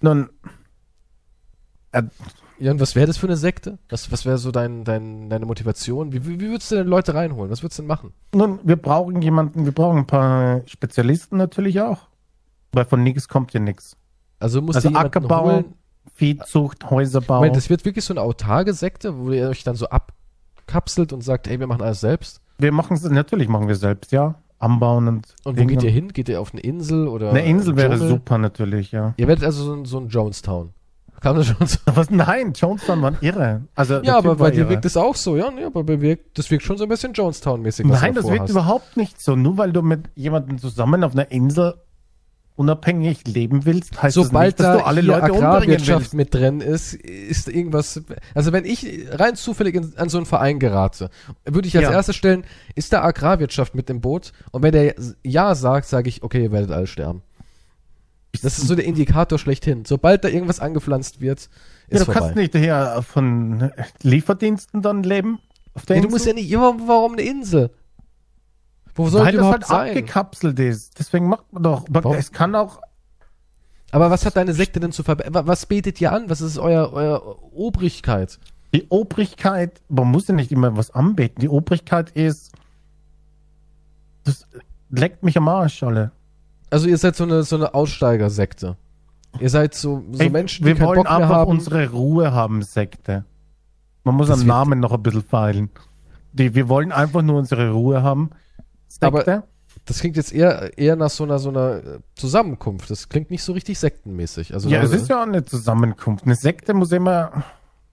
Nun, Äh, Ja, und was wäre das für eine Sekte? Was, was wäre so dein, dein, deine Motivation? Wie, wie, wie würdest du denn Leute reinholen? Was würdest du denn machen? Nun, wir brauchen jemanden, wir brauchen ein paar Spezialisten natürlich auch. Weil von nichts kommt ja nichts. Also musst Also Ackerbau, holen. Viehzucht, Häuserbau. Moment, das wird wirklich so eine autarke Sekte, wo ihr euch dann so abkapselt und sagt, ey, wir machen alles selbst. wir machen es, natürlich machen wir selbst, ja. Anbauen und. Und wo Dinge. geht ihr hin? Geht ihr auf eine Insel oder Eine Insel wäre Dschungel? super natürlich, ja. Ihr werdet also so ein, so ein Jonestown. Kam das schon so? Was? Nein, Jonestown waren irre. Also, Ja, aber war bei dir irre. wirkt das auch so, ja? Nee, aber bei wirkt, das wirkt schon so ein bisschen Jonestown-mäßig. Nein, das wirkt hast. überhaupt nicht so. Nur weil du mit jemandem zusammen auf einer Insel unabhängig leben willst, heißt Sobald das nicht, dass da du alle Leute Agrarwirtschaft mit drin ist, ist irgendwas. Also wenn ich rein zufällig in, an so einen Verein gerate, würde ich als Ja. erstes stellen, ist da Agrarwirtschaft mit im Boot? Und wenn der ja sagt, sage ich, okay, ihr werdet alle sterben. Das ist so der Indikator schlechthin. Sobald da irgendwas angepflanzt wird, ist Ja, du vorbei. kannst nicht hier von Lieferdiensten dann leben. Auf der Nee, du Insel? musst ja nicht, ja, warum eine Insel? Wo soll weil die das überhaupt halt sein? abgekapselt ist. Deswegen macht man doch. Aber Warum? Es kann auch. Aber was hat deine Sekte denn zu verbessern? Was betet ihr an? Was ist euer, euer Obrigkeit? Die Obrigkeit, man muss ja nicht immer was anbeten. Die Obrigkeit ist. Das leckt mich am Arsch, alle. Also ihr seid so eine, so eine Aussteigersekte. Ihr seid so, so Ey, Menschen, die wir keinen wollen Bock mehr einfach haben. unsere Ruhe haben, Sekte. Man muss Das am wird- Namen noch ein bisschen feilen. Die, wir wollen einfach nur unsere Ruhe haben. Sekte. Aber- Das klingt jetzt eher, eher nach so einer, so einer äh, Zusammenkunft. Das klingt nicht so richtig sektenmäßig. Also, ja, es ist ja auch eine Zusammenkunft. Eine Sekte muss immer.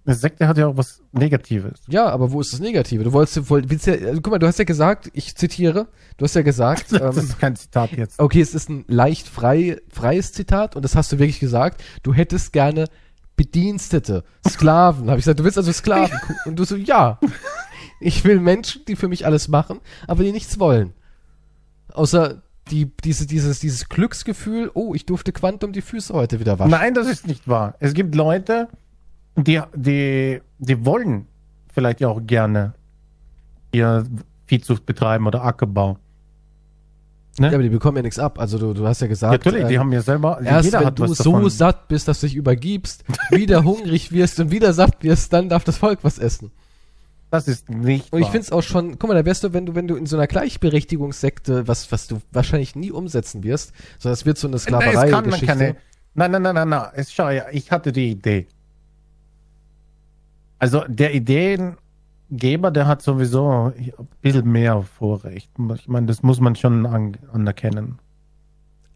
Eine Sekte hat ja auch was Negatives. ja, aber wo ist das Negative? Du wolltest, woll- willst ja, also, guck mal, du hast ja gesagt, ich zitiere, du hast ja gesagt, Das ähm, ist kein Zitat jetzt. okay, es ist ein leicht frei, freies Zitat und das hast du wirklich gesagt. Du hättest gerne Bedienstete, Sklaven. Habe ich gesagt, du willst also Sklaven. Und du so, ja. Ich will Menschen, die für mich alles machen, aber die nichts wollen. Außer die, diese, dieses, dieses Glücksgefühl, oh, ich durfte Quantum die Füße heute wieder waschen. Nein, das ist nicht wahr. Es gibt Leute, die, die, die wollen vielleicht ja auch gerne ihr Viehzucht betreiben oder Ackerbau. Ja, aber die bekommen ja nichts ab. Also du, du hast ja gesagt, Natürlich, die ähm, haben ja selber. erst wenn du so davon. satt bist, dass du dich übergibst, wieder hungrig wirst und wieder satt wirst, dann darf das Volk was essen. Das ist nicht Und ich finde es auch schon, guck mal, da wärst du, wenn du, wenn du in so einer Gleichberechtigungssekte, was, was du wahrscheinlich nie umsetzen wirst, sondern es wird so eine man Sklaverei-Geschichte. keine. Nein, nein, nein, nein, nein. Es, schau ja, ich hatte die Idee. Also der Ideengeber, der hat sowieso ein bisschen mehr Vorrecht. Ich meine, das muss man schon an, anerkennen.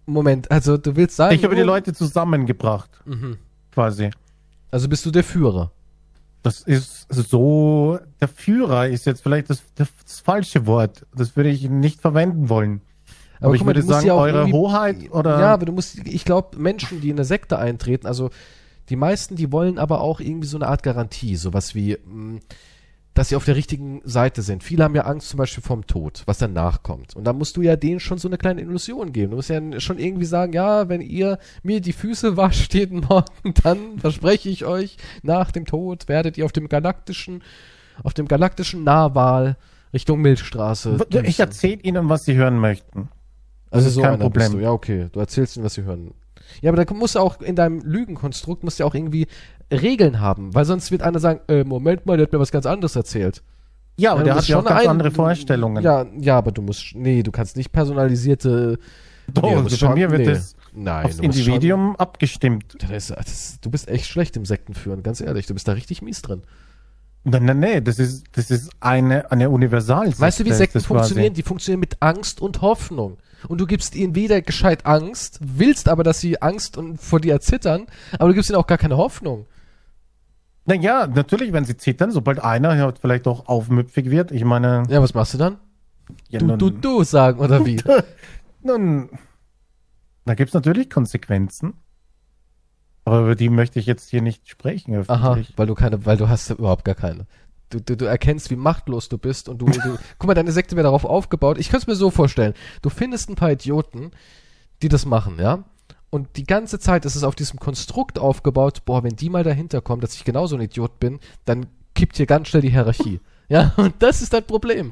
Moment, also du willst sagen. Ich habe die Leute zusammengebracht, Mhm. quasi. Also bist du der Führer. Das ist so, der Führer ist jetzt vielleicht das, das, falsche Wort. Das würde ich nicht verwenden wollen. Aber, ich guck mal, würde sagen, ja eure Hoheit oder. Ja, aber du musst, ich glaube, Menschen, die in eine Sekte eintreten, also die meisten, die wollen aber auch irgendwie so eine Art Garantie, sowas wie, mh, dass sie auf der richtigen Seite sind. Viele haben ja Angst zum Beispiel vom Tod, was danach kommt. Und da musst du ja denen schon so eine kleine Illusion geben. Du musst ja schon irgendwie sagen, ja, wenn ihr mir die Füße wascht jeden Morgen, dann verspreche ich euch, nach dem Tod werdet ihr auf dem galaktischen, auf dem galaktischen Nahwahl Richtung Milchstraße. ich erzähle Ihnen, was Sie hören möchten. Also ist so kein Problem. du. Ja, okay. Du erzählst ihnen, was sie hören. Ja, aber da musst du auch in deinem Lügenkonstrukt musst du ja auch irgendwie Regeln haben, weil sonst wird einer sagen, äh, Moment mal, der hat mir was ganz anderes erzählt. Ja, aber du der hat ja auch ganz ein- andere Vorstellungen. Ja, ja, aber du musst, nee, du kannst nicht personalisierte. Doch, nee, also bei schon- mir wird nee. das Nein, aufs Individuum abgestimmt. Schon, das ist, das, du bist echt schlecht im Sektenführen, ganz ehrlich. Du bist da richtig mies drin. Nein, nein, nein, das ist, das ist eine, eine Universal. Weißt du, wie Sekten funktionieren? Die funktionieren mit Angst und Hoffnung. Und du gibst ihnen weder gescheit Angst, willst aber, dass sie Angst und vor dir erzittern, aber du gibst ihnen auch gar keine Hoffnung. Naja, natürlich, wenn sie zittern, sobald einer vielleicht auch aufmüpfig wird. Ich meine, Ja, was machst du dann? ja, Du, nun, du, du sagen, oder wie? nun, da gibt's natürlich Konsequenzen. Aber über die möchte ich jetzt hier nicht sprechen. Aha, öffentlich. weil du keine, weil du hast überhaupt gar keine. Du, du, du erkennst, wie machtlos du bist und du, du guck mal, deine Sekte wäre darauf aufgebaut. Ich könnte es mir so vorstellen. Du findest ein paar Idioten, die das machen, ja? Und die ganze Zeit ist es auf diesem Konstrukt aufgebaut, boah, wenn die mal dahinter kommen, dass ich genauso ein Idiot bin, dann kippt hier ganz schnell die Hierarchie. Ja, und das ist dein Problem.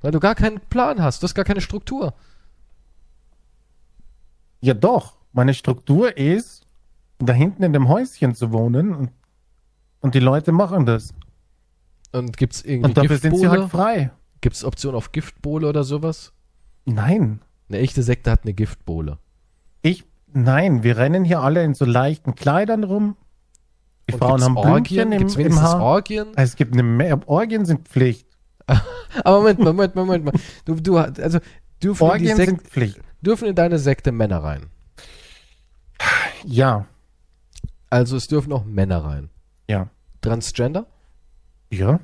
Weil du gar keinen Plan hast, du hast gar keine Struktur. Ja, doch. Meine Struktur ist, da hinten in dem Häuschen zu wohnen und, und die Leute machen das. Und gibt's irgendwie Und dafür sind sie halt frei. Gibt's Option auf Giftbowle oder sowas? Nein. Eine echte Sekte hat eine Giftbowle. Ich, nein, wir rennen hier alle in so leichten Kleidern rum. Die Und Frauen haben Orgien? Blümchen im, im Haar. Orgien? Es gibt eine Mehr, Orgien sind Pflicht. Aber Moment Moment Moment mal. Du, du, also, dürfen Orgien Sek sind Pflicht. dürfen in deine Sekte Männer rein. Ja, Also es dürfen auch Männer rein. ja, Transgender? Ja,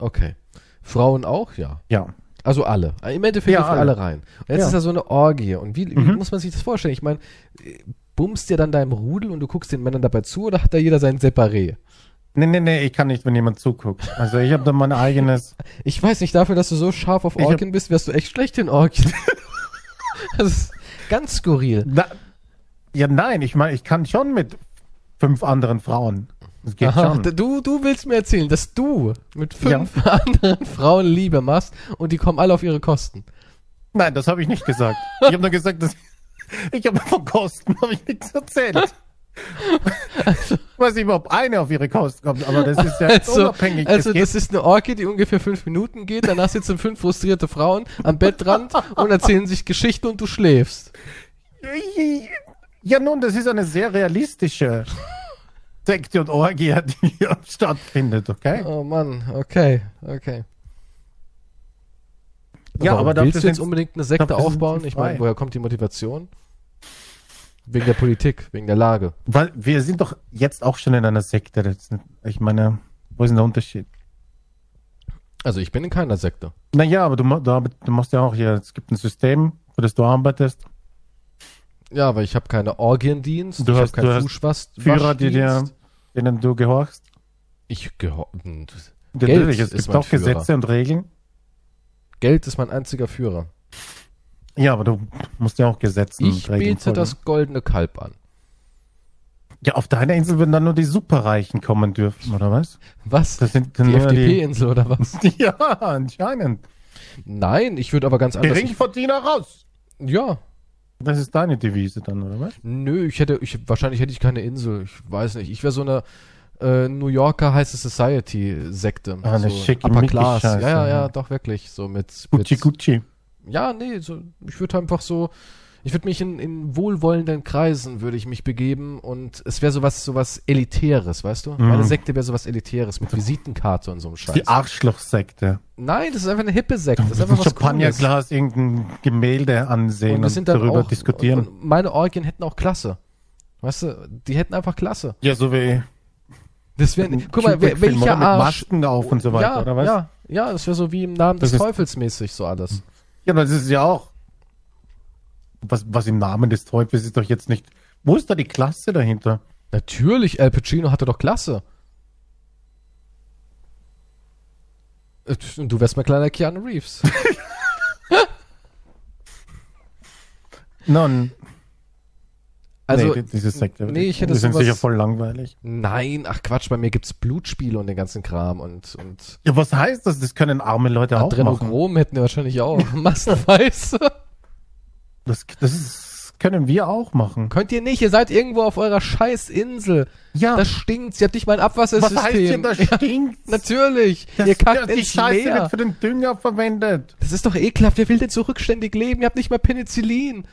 Okay. Frauen auch? Ja. ja. Also alle. Im Endeffekt Ja, alle. alle. rein. Und jetzt Ja. ist da so eine Orgie. Und wie, wie Mhm. muss man sich das vorstellen? Ich meine, äh, bummst dir dann deinem Rudel und du guckst den Männern dabei zu oder hat da jeder sein Separé? Nee, nee, nee, ich kann nicht, wenn jemand zuguckt. Also ich habe da mein eigenes. Ich weiß nicht, dafür, dass du so scharf auf Ich hab- Orgien bist, wärst du echt schlecht in Orgien. das ist ganz skurril. Na, ja, nein, ich meine, ich kann schon mit fünf anderen Frauen. Das geht Aha, schon. du, du willst mir erzählen, dass du mit fünf anderen Frauen Liebe machst und die kommen alle auf ihre Kosten. Nein, das habe ich nicht gesagt. Ich habe nur gesagt, dass ich habe von Kosten habe ich nichts erzählt. Ich weiß nicht ob eine auf ihre Kosten kommt, aber das ist ja Also, unabhängig. also das ist eine Orgie, die ungefähr fünf Minuten geht. Danach sitzen fünf frustrierte Frauen am Bettrand und erzählen sich Geschichten und du schläfst. ja, nun, das ist eine sehr realistische Sekte und Orgie, die hier stattfindet, okay? Oh Mann, okay, okay. Ja, aber dafür willst du jetzt unbedingt eine Sekte dafür aufbauen? Ich meine, woher kommt die Motivation? Wegen der Politik, wegen der Lage. Weil wir sind doch jetzt auch schon in einer Sekte. Ich meine, wo ist denn der Unterschied? Also ich bin in keiner Sekte. Naja, aber du, du, du machst ja auch hier, es gibt ein System, für das du arbeitest. Ja, aber ich habe keine Orgiendienst, Du ich hast- habe du keinen hast Fußwasch Führer, die dir. Denen du gehorchst. Ich gehör... hm, Natürlich, es gibt Führer. Gesetze und Regeln. Geld ist mein einziger Führer. Ja, aber du musst ja auch Gesetzen Ich und Regeln bete folgen. das goldene Kalb an. Ja, auf deiner Insel würden dann nur die Superreichen kommen dürfen, oder was? Was? Das sind die FDP-Insel oder was? Ja, anscheinend. Nein, ich würde aber ganz anders. Geringverdiener raus. Ja. Das ist deine Devise dann, oder was? Nö, ich hätte, ich, wahrscheinlich hätte ich keine Insel. Ich weiß nicht. Ich wäre so eine äh, New Yorker High Society Sekte. Ah, eine so schicke Upper Class. Ja, ja, ja. doch wirklich. So mit, Gucci mit Gucci. Ja, nee, so, ich würde einfach so, ich würde mich in, in wohlwollenden Kreisen würde ich mich begeben und es wäre sowas, sowas Elitäres, weißt du? Meine Sekte wäre sowas Elitäres mit Visitenkarte und so einem Scheiß. Die Arschlochsekte. Nein, das ist einfach eine hippe Sekte. Das ist einfach Cooles. Champagnerglas irgendein Gemälde ansehen Und wir sind darüber auch, diskutieren. Und meine Orgien hätten auch Klasse. Weißt du, die hätten einfach Klasse. ja, so wie Das wäre, guck mal, welcher oder? Mit Arsch. Masken auf und so weiter, ja, oder was? ja, ja, das wäre so wie im Namen des Das ist- Teufels mäßig so alles. Ja, das ist ja auch. Was, was im Namen des Teufels ist doch jetzt nicht. Wo ist da die Klasse dahinter? Natürlich, Al Pacino hatte doch Klasse. Und du wärst mal kleiner Keanu Reeves. Nein. Also, nee, die- diese Sekte. nee, ich hätte die sind sicher voll langweilig. nein, ach Quatsch, bei mir gibt's Blutspiele und den ganzen Kram und, und Ja, was heißt das? Das können arme Leute auch machen. Adrenochrom hätten wir wahrscheinlich auch. Massenweise. Das, das ist, können wir auch machen. Könnt ihr nicht, ihr seid irgendwo auf eurer scheiß Insel. Ja. Das stinkt, ihr habt nicht mal ein was Abwassersystem. heißt denn, das Ja, stinkt? natürlich, Das, ihr kackt ja, die ins Scheiße Meer. wird für den Dünger verwendet. Das ist doch ekelhaft, wer will denn so rückständig leben? Ihr habt nicht mal Penicillin.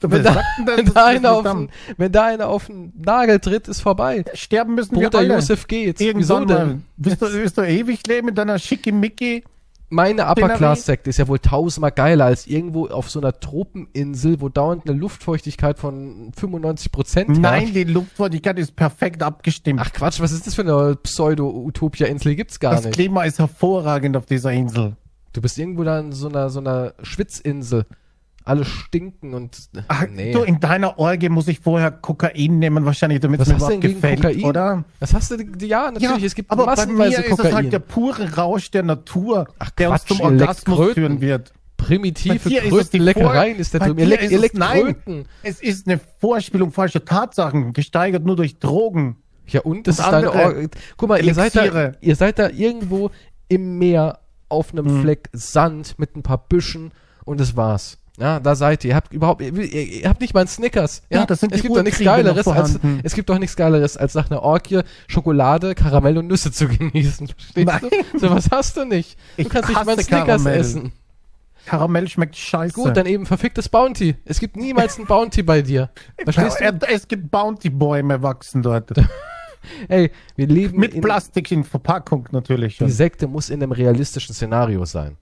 Wenn da, denn wenn, einer auf den, wenn da einer auf den Nagel tritt, ist vorbei. Sterben müssen wir Bruder alle. Josef geht. Wieso Irgendwann denn? mal. Willst du, willst du ewig leben mit deiner Schickimicki? Meine Upper Class Sekte ist ja wohl tausendmal geiler als irgendwo auf so einer Tropeninsel, wo dauernd eine Luftfeuchtigkeit von 95 Prozent Nein, die Luftfeuchtigkeit ist perfekt abgestimmt. Ach Quatsch, was ist das für eine Pseudo-Utopia-Insel? Gibt's gar das nicht. Klima ist hervorragend auf dieser Insel. Du bist irgendwo da in so einer, so einer Schwitzinsel. Alle stinken und. Ach, nee. du, in deiner Orgie muss ich vorher Kokain nehmen, wahrscheinlich, damit Was es mir gegen gefällt, Kokain? oder? Was hast du? denn- Ja, natürlich, es gibt aber bei massenweise mir ist es halt der pure Rausch der Natur, Ach, der uns zum Orgasmus führen wird. Primitive Bei dir ist ist der bei dir Elek es- nein. Es ist eine Vorspielung falscher Tatsachen, gesteigert nur durch Drogen. Ja, und das Und ist deine Or Guck mal, ihr seid, da, ihr seid da irgendwo im Meer auf einem Hm. Fleck Sand mit ein paar Büschen und das war's. Ja, da seid ihr. Ihr habt überhaupt, ihr, ihr habt nicht mal einen Snickers. Ja, Ja, das sind es die gibt doch nichts Geileres noch als, es gibt doch nichts Geileres als nach einer Orgie Schokolade, Karamell und Nüsse zu genießen. Verstehst Nein. du? So was hast du nicht. Du Ich kannst nicht mal einen Snickers Karamell. essen. Karamell schmeckt scheiße. Gut, dann eben verficktes Bounty. Es gibt niemals ein Bounty bei dir. Verstehst du? es gibt Bounty-Bäume wachsen dort. Ey, wir leben Mit Plastik in Verpackung natürlich. Die. Sekte muss in einem realistischen Szenario sein.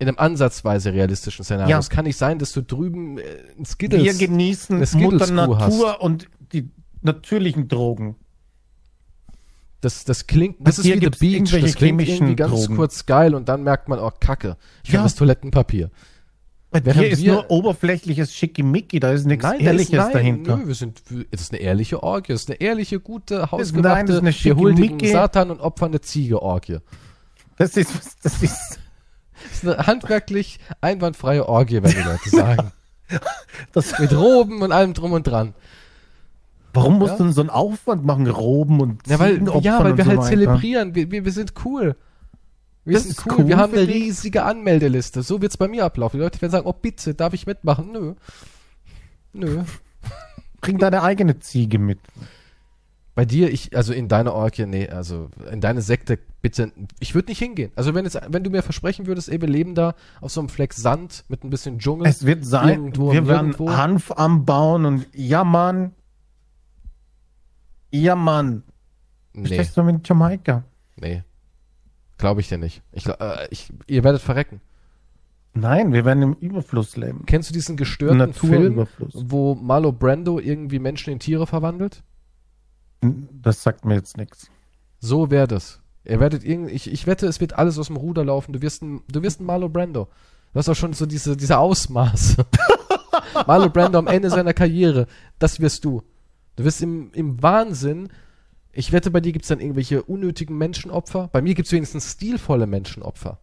In einem ansatzweise realistischen Szenario. Ja. Es kann nicht sein, dass du drüben äh, ein Skittles... Wir genießen Mutter Natur und die natürlichen Drogen. Das, das klingt, das ist hier wie The Beach. Das klingt irgendwie ganz Drogen. kurz geil und dann merkt man, oh, Kacke. Ich Ja. vermisse Toilettenpapier. Bei Während dir ist nur oberflächliches Schickimicki, da ist nichts da ist- Ehrliches nein, dahinter. Nö, wir sind, es ist eine ehrliche Orgie. Es ist eine ehrliche, gute, nein, das hausgemachte, ist wir huldigen. Satan und opfernde Ziege-Orgie. Das ist, das ist, Das ist eine handwerklich einwandfreie Orgie, wenn die Leute sagen. das, Mit Roben und allem drum und dran. warum musst Ja. du denn so einen Aufwand machen, Roben und Ja, weil, ja, weil wir so halt weiter? zelebrieren. Wir, wir, wir sind cool. Wir Das sind cool. cool Wir haben eine riesige Anmeldeliste. So wird's bei mir ablaufen. Die Leute werden sagen, oh bitte, darf ich mitmachen? Nö. Nö. Bring deine eigene Ziege mit. Bei dir, ich, also in deiner Orgie, nee, also in deine Sekte, bitte, ich würde nicht hingehen. Also wenn jetzt, wenn du mir versprechen würdest, ey, wir leben da auf so einem Fleck Sand mit ein bisschen Dschungel. Es wird sein, Irgendwo wir werden nirgendwo. Hanf anbauen und ja, Mann. Ja, Mann. nee, Verstehst du mit Jamaika? nee. Glaube ich dir nicht. Ich, äh, ich, ihr werdet verrecken. Nein, wir werden im Überfluss leben. Kennst du diesen gestörten Film, wo Marlo Brando irgendwie Menschen in Tiere verwandelt? Das sagt mir jetzt nichts. So wäre das. Ihr werdet irgendwie, ich, ich wette, es wird alles aus dem Ruder laufen. Du wirst ein, du wirst ein Marlo Brando. Du hast auch schon so diese, diese Ausmaße. Marlo Brando am Ende seiner Karriere. Das wirst du. Du wirst im, im Wahnsinn. Ich wette, bei dir gibt es dann irgendwelche unnötigen Menschenopfer. Bei mir gibt es wenigstens stilvolle Menschenopfer.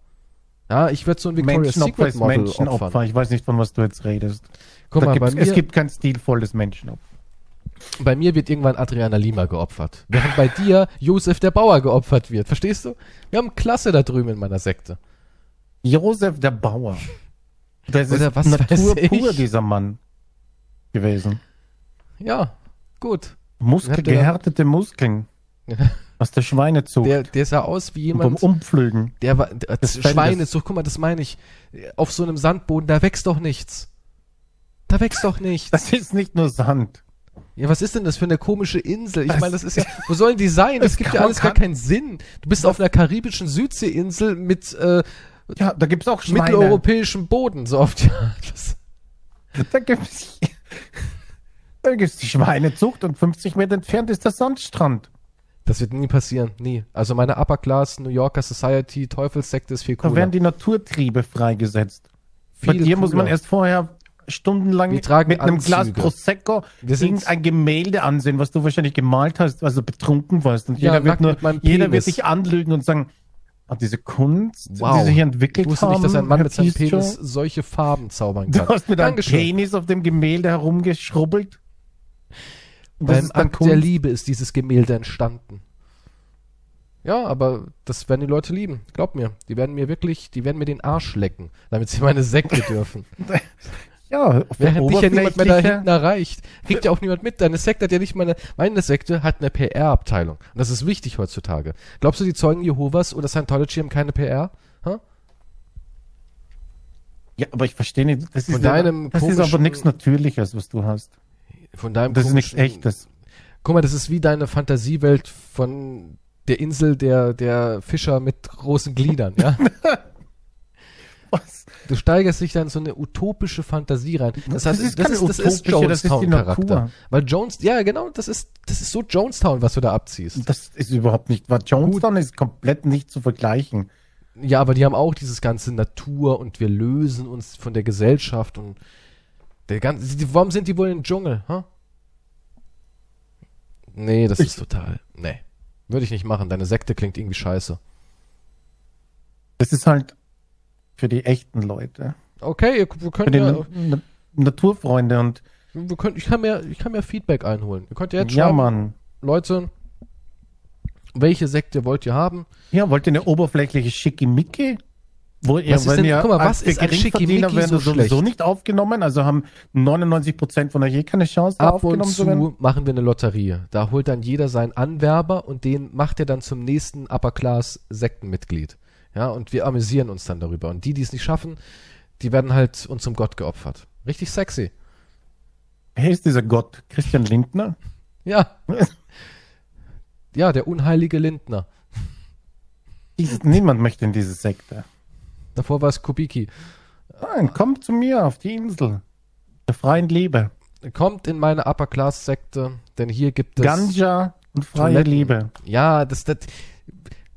Ja, ich werde so ein Victoria's Secret Model Menschenopfer. opfern. Ich weiß nicht, von was du jetzt redest. Guck Da mal, bei mir, es gibt kein stilvolles Menschenopfer. Bei mir wird irgendwann Adriana Lima geopfert. Während bei dir Josef der Bauer geopfert wird. Verstehst du? Wir haben Klasse da drüben in meiner Sekte. Josef der Bauer. Das Oder ist was Natur pur, dieser Mann gewesen. Ja, gut. Muskel, Hat der- gehärtete Muskeln. Aus der Schweinezucht. Der, der sah aus wie jemand, Umpflügen. der war, der, des Feldes. Schweinezucht, guck mal, das meine ich. Auf so einem Sandboden, da wächst doch nichts. Da wächst doch nichts. Das ist nicht nur Sand. Ja, was ist denn das für eine komische Insel? Ich meine, das ist ja, wo sollen die sein? Das Das gibt ja kann- alles gar kann- keinen Sinn. Du bist auf einer karibischen Südseeinsel mit äh, Ja, da gibt's auch Schweine. mitteleuropäischem Boden, so oft. Ja, das, Da gibt's, da gibt's die Schweinezucht und 50 Meter entfernt ist der Sandstrand. das wird nie passieren, nie. Also meine Upper Class New Yorker Society Teufelssekte ist viel Da cooler. werden die Naturtriebe freigesetzt. Bei Viel dir muss man erst vorher stundenlang mit einem Glas Anzüge. Prosecco Wir sind- irgendein Gemälde ansehen, was du wahrscheinlich gemalt hast, also betrunken warst. Und Ja, jeder, wird, nur, jeder wird dich anlügen und sagen, ah, diese Kunst, Wow. die hier entwickelt Ich wusste haben, nicht, dass ein Mann mit seinem Penis solche Farben zaubern Du kann. hast mit Dankeschön. Penis auf dem Gemälde herumgeschrubbelt. Beim Akt der. Liebe ist dieses Gemälde entstanden. Ja, aber das werden die Leute lieben. Glaub mir. Die werden mir wirklich, die werden mir den Arsch lecken, damit sie meine Sekte dürfen. Ja, auf der Während dich ja niemand mehr da hinten erreicht. Kriegt ja auch niemand mit. Deine Sekte hat ja nicht meine, meine Sekte hat eine PR-Abteilung. Und das ist wichtig heutzutage. Glaubst du, die Zeugen Jehovas oder Scientology haben keine PR? Ha? Ja, aber ich verstehe nicht. Das, Von ist, deinem das ist aber nichts Natürliches, was du hast. Von deinem Das ist nichts Echtes. Guck mal, das ist wie deine Fantasiewelt von der Insel der, der Fischer mit großen Gliedern, ja? Du steigerst dich dann in so eine utopische Fantasie rein. Das, heißt, ist das, ist, das ist das ist Jonestown-Charakter. Weil Jones, ja genau, das ist, das ist so Jonestown, was du da abziehst. Das ist überhaupt nicht. Was Jonestown ist komplett nicht zu vergleichen. Ja, aber die haben auch dieses ganze Natur und wir lösen uns von der Gesellschaft und der ganze, warum sind die wohl im Dschungel, ha? Nee, das Ich- ist total, nee. Würde ich nicht machen. Deine Sekte klingt irgendwie scheiße. Das ist halt für die echten Leute. Okay, ihr- wir Für können die ja, Na Na Naturfreunde und wir können, ich kann mir, ich kann mir Feedback einholen. Ihr könnt ja jetzt ja, schreiben, Mann. Leute, welche Sekte wollt ihr haben? Ja, wollt ihr eine oberflächliche Schickimicki? Wo ihr, Was ist denn- ihr guck mal, was ist Geringverdiener Schickimicki werden so sowieso nicht aufgenommen, also haben 99% von euch eh keine Chance, Ab und aufgenommen zu werden. zu machen wir eine Lotterie. Da holt dann jeder seinen Anwerber und den macht er dann zum nächsten Upper Class Sektenmitglied. Ja, und wir amüsieren uns dann darüber. Und die, die es nicht schaffen, die werden halt unserem Gott geopfert. Richtig sexy. Wer ist dieser Gott? Christian Lindner? Ja. Ja, der unheilige Lindner. Dies- Niemand möchte in diese Sekte. Davor war es Kubicki. Nein, kommt zu mir auf die Insel. Der freien Liebe. Kommt in meine Upper Class Sekte, denn hier gibt es Ganja und freie Toiletten. Liebe. Ja, das, das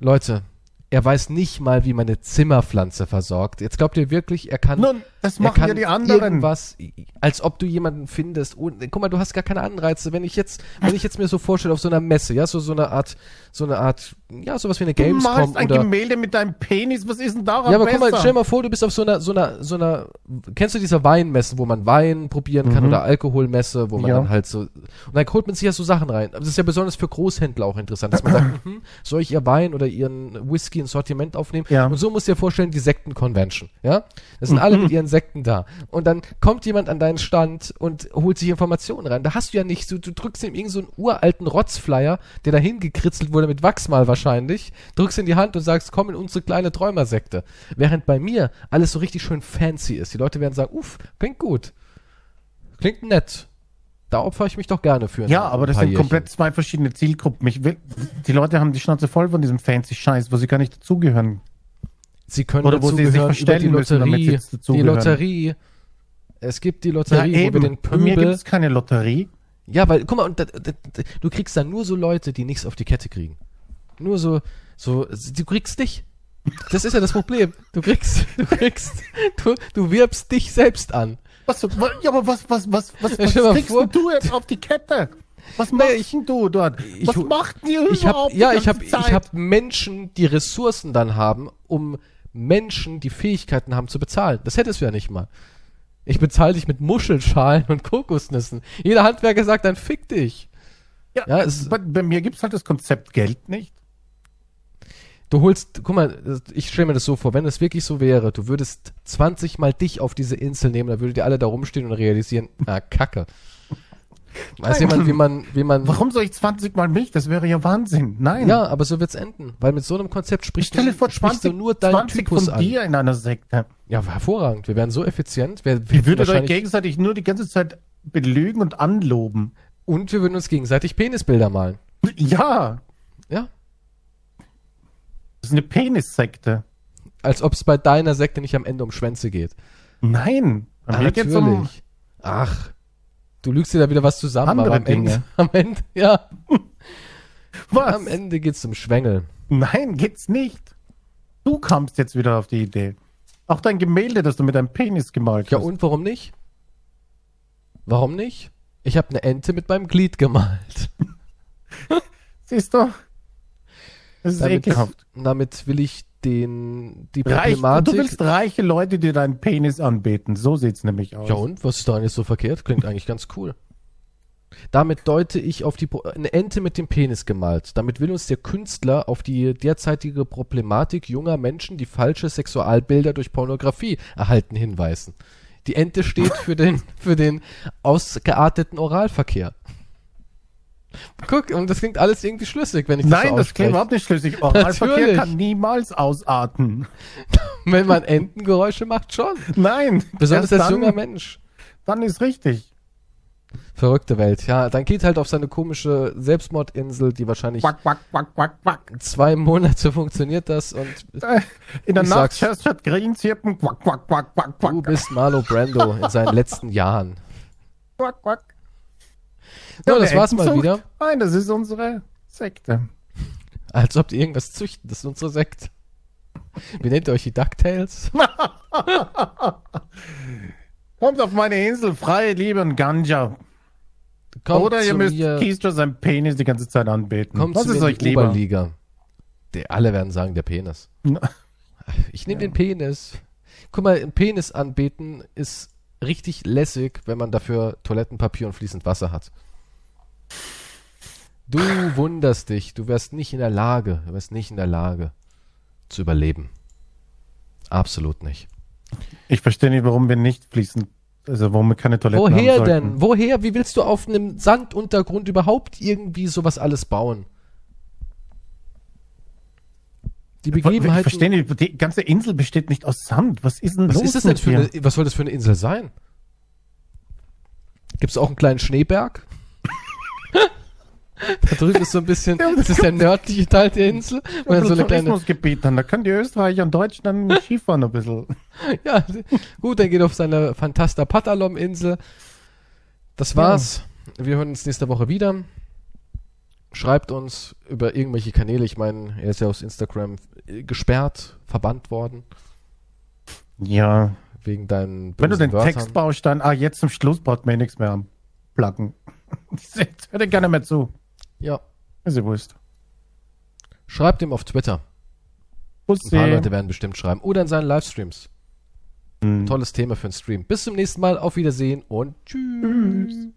Leute, er weiß nicht mal, wie man eine Zimmerpflanze versorgt. Jetzt glaubt ihr wirklich, er kann Nun, das machen ja die anderen. irgendwas, als ob du jemanden findest. Und, guck mal, du hast gar keine Anreize. Wenn ich jetzt, wenn ich jetzt mir so vorstelle auf so einer Messe, ja, so so eine Art, so eine Art, ja, sowas wie eine Du Gamescom malst ein oder Gemälde mit deinem Penis, was ist denn daran ja, aber besser? guck mal, stell dir mal vor, du bist auf so einer, so einer, so einer, kennst du diese Weinmessen, wo man Wein probieren kann Mhm. oder Alkoholmesse, wo man Ja. dann halt so, und dann holt man sich ja so Sachen rein. Aber das ist ja besonders für Großhändler auch interessant, dass man sagt, mhm, soll ich ihr Wein oder ihren Whisky ins Sortiment aufnehmen? Ja. Und so musst du dir vorstellen, die Sekten-Convention, ja? Das sind alle mit ihren Sekten da. Und dann kommt jemand an deinen Stand und holt sich Informationen rein. Da hast du ja nicht, du, du drückst ihm irgend so einen uralten Rotzflyer, der dahin gekritzelt wurde mit Wachsmal wahrscheinlich, drückst in die Hand und sagst, komm in unsere kleine Träumersekte. Während bei mir alles so richtig schön fancy ist. Die Leute werden sagen, uff, klingt gut. Klingt nett. Da opfer ich mich doch gerne für. Ja, aber das sind Jährchen. komplett zwei verschiedene Zielgruppen. Ich will, die Leute haben die Schnauze voll von diesem fancy Scheiß, wo sie gar nicht dazugehören. Sie können Oder wo sie sich dazugehören über die müssen, Lotterie. die. Lotterie. Es gibt die Lotterie, wo wir den Bei mir gibt Pöbel. es keine Lotterie. Ja, weil, guck mal, und da, da, da, du kriegst dann nur so Leute, die nichts auf die Kette kriegen. Nur so, so, du kriegst dich. Das ist ja das Problem. Du kriegst, du kriegst, du, du wirbst dich selbst an. Was, wa- ja, aber was, was, was, was, Ja, was kriegst vor- du jetzt auf die Kette? Was machst denn du dort? ich- Was macht ihr Ich hab, überhaupt ja, ich habe, ich habe Menschen, die Ressourcen dann haben, um Menschen, die Fähigkeiten haben, zu bezahlen. Das hättest du ja nicht mal. Ich bezahle dich mit Muschelschalen und Kokosnüssen. Jeder Handwerker sagt dann, fick dich. Ja, Ja, es- bei, bei mir gibt's halt das Konzept Geld nicht. Du holst, guck mal, ich stelle mir das so vor, wenn es wirklich so wäre, du würdest 20 mal dich auf diese Insel nehmen, dann würdet ihr alle da rumstehen und realisieren, na, Kacke. Weiß Nein. jemand, wie man, wie man, Warum soll ich 20 Mal mich? Das wäre ja Wahnsinn. Nein. ja, aber so wird's enden, weil mit so einem Konzept sprichst dir vor, sprichst 20, du nur deinen 20 Typus von an. dir in einer Sekte. Ja, hervorragend. Wir wären so effizient. Wir, Ihr würdet euch gegenseitig nur die ganze Zeit belügen und anloben. und wir würden uns gegenseitig Penisbilder malen. Ja, Ja. das ist eine Penissekte. Als ob es bei deiner Sekte nicht am Ende um Schwänze geht. Nein. Bei mir geht's um, natürlich. Ach, du lügst dir da wieder was zusammen, Andere aber am Ende, Dinge. am Ende, ja, was? am Ende geht's um Schwängel. Nein, geht's nicht. Du kamst jetzt wieder auf die Idee. Auch dein Gemälde, das du mit deinem Penis gemalt Ja, hast. und warum nicht? Warum nicht? Ich habe eine Ente mit meinem Glied gemalt. Siehst du? Das ist Damit, ekelhaft. damit will ich den, die Reich, Problematik. du willst reiche Leute, die deinen Penis anbeten. So sieht's nämlich aus. ja, und? Was ist daran jetzt so verkehrt? Klingt eigentlich ganz cool. Damit deute ich auf die eine Ente mit dem Penis gemalt. Damit will uns der Künstler auf die derzeitige Problematik junger Menschen, die falsche Sexualbilder durch Pornografie erhalten, hinweisen. Die Ente steht für den für den ausgearteten Oralverkehr. Guck, und das klingt alles irgendwie schlüssig, wenn ich das Nein, so das klingt überhaupt nicht schlüssig. Oralverkehr Natürlich. kann niemals ausarten. Wenn man Entengeräusche macht, schon. Nein. Besonders als dann, junger Mensch. Dann ist richtig. Verrückte Welt, ja. Dann geht halt auf seine komische Selbstmordinsel, die wahrscheinlich Quack, quack, quack, quack, quack. zwei Monate funktioniert das und Äh, In der Nacht hörst du das Grillenzirpen. Quack, quack, quack, quack, du quack. bist Marlo Brando in seinen letzten Jahren. quack, quack. Ja, das war's mal wieder. Nein, das ist unsere Sekte. Als ob die irgendwas züchten. Das ist unsere Sekt. Wie nennt ihr euch die DuckTales? Kommt auf meine Insel, freie Liebe und Ganja. Kommt Oder ihr müsst mir, Keystone seinen Penis die ganze Zeit anbeten. kommt Was zu ist euch lieber? Oberliga. Der, alle werden sagen, der Penis. Ich nehme den Penis. Guck mal, ein Penis anbeten ist richtig lässig, wenn man dafür Toilettenpapier und fließend Wasser hat. Du wunderst dich, du wärst nicht in der Lage, du wärst nicht in der Lage zu überleben. Absolut nicht. Ich verstehe nicht, warum wir nicht fließen, also warum wir keine Toiletten Woher haben sollten. denn? Woher? Wie willst du auf einem Sanduntergrund überhaupt irgendwie sowas alles bauen? Die Ich Begebenheiten. verstehe nicht, die ganze Insel besteht nicht aus Sand. Was ist denn Was los ist das denn für eine, was soll das für eine Insel sein? Gibt es auch einen kleinen Schneeberg? Da drüben ist so ein bisschen, Ja, das ist der nördliche Teil der Insel. wo dann so eine kleine, dann, da können die Österreicher und Deutschen dann Skifahren ein bisschen. ja, gut, dann geht auf seine Fantasta Patalom Insel. Das war's. Wir hören uns nächste Woche wieder. Schreibt uns über irgendwelche Kanäle. Ich meine, er ist ja aus Instagram äh, gesperrt, verbannt worden. Ja, Wegen deinen wenn du den Wörtern. Text baust, dann, ah, jetzt zum Schluss braucht man nichts mehr am Placken. Jetzt hört er gerne mehr zu. Ja. Ist ja wurscht. Schreibt ihm auf Twitter. Bussi. Ein paar Leute werden bestimmt schreiben. Oder in seinen Livestreams. Hm. Tolles Thema für einen Stream. Bis zum nächsten Mal. Auf Wiedersehen und tschüss. Tschüss.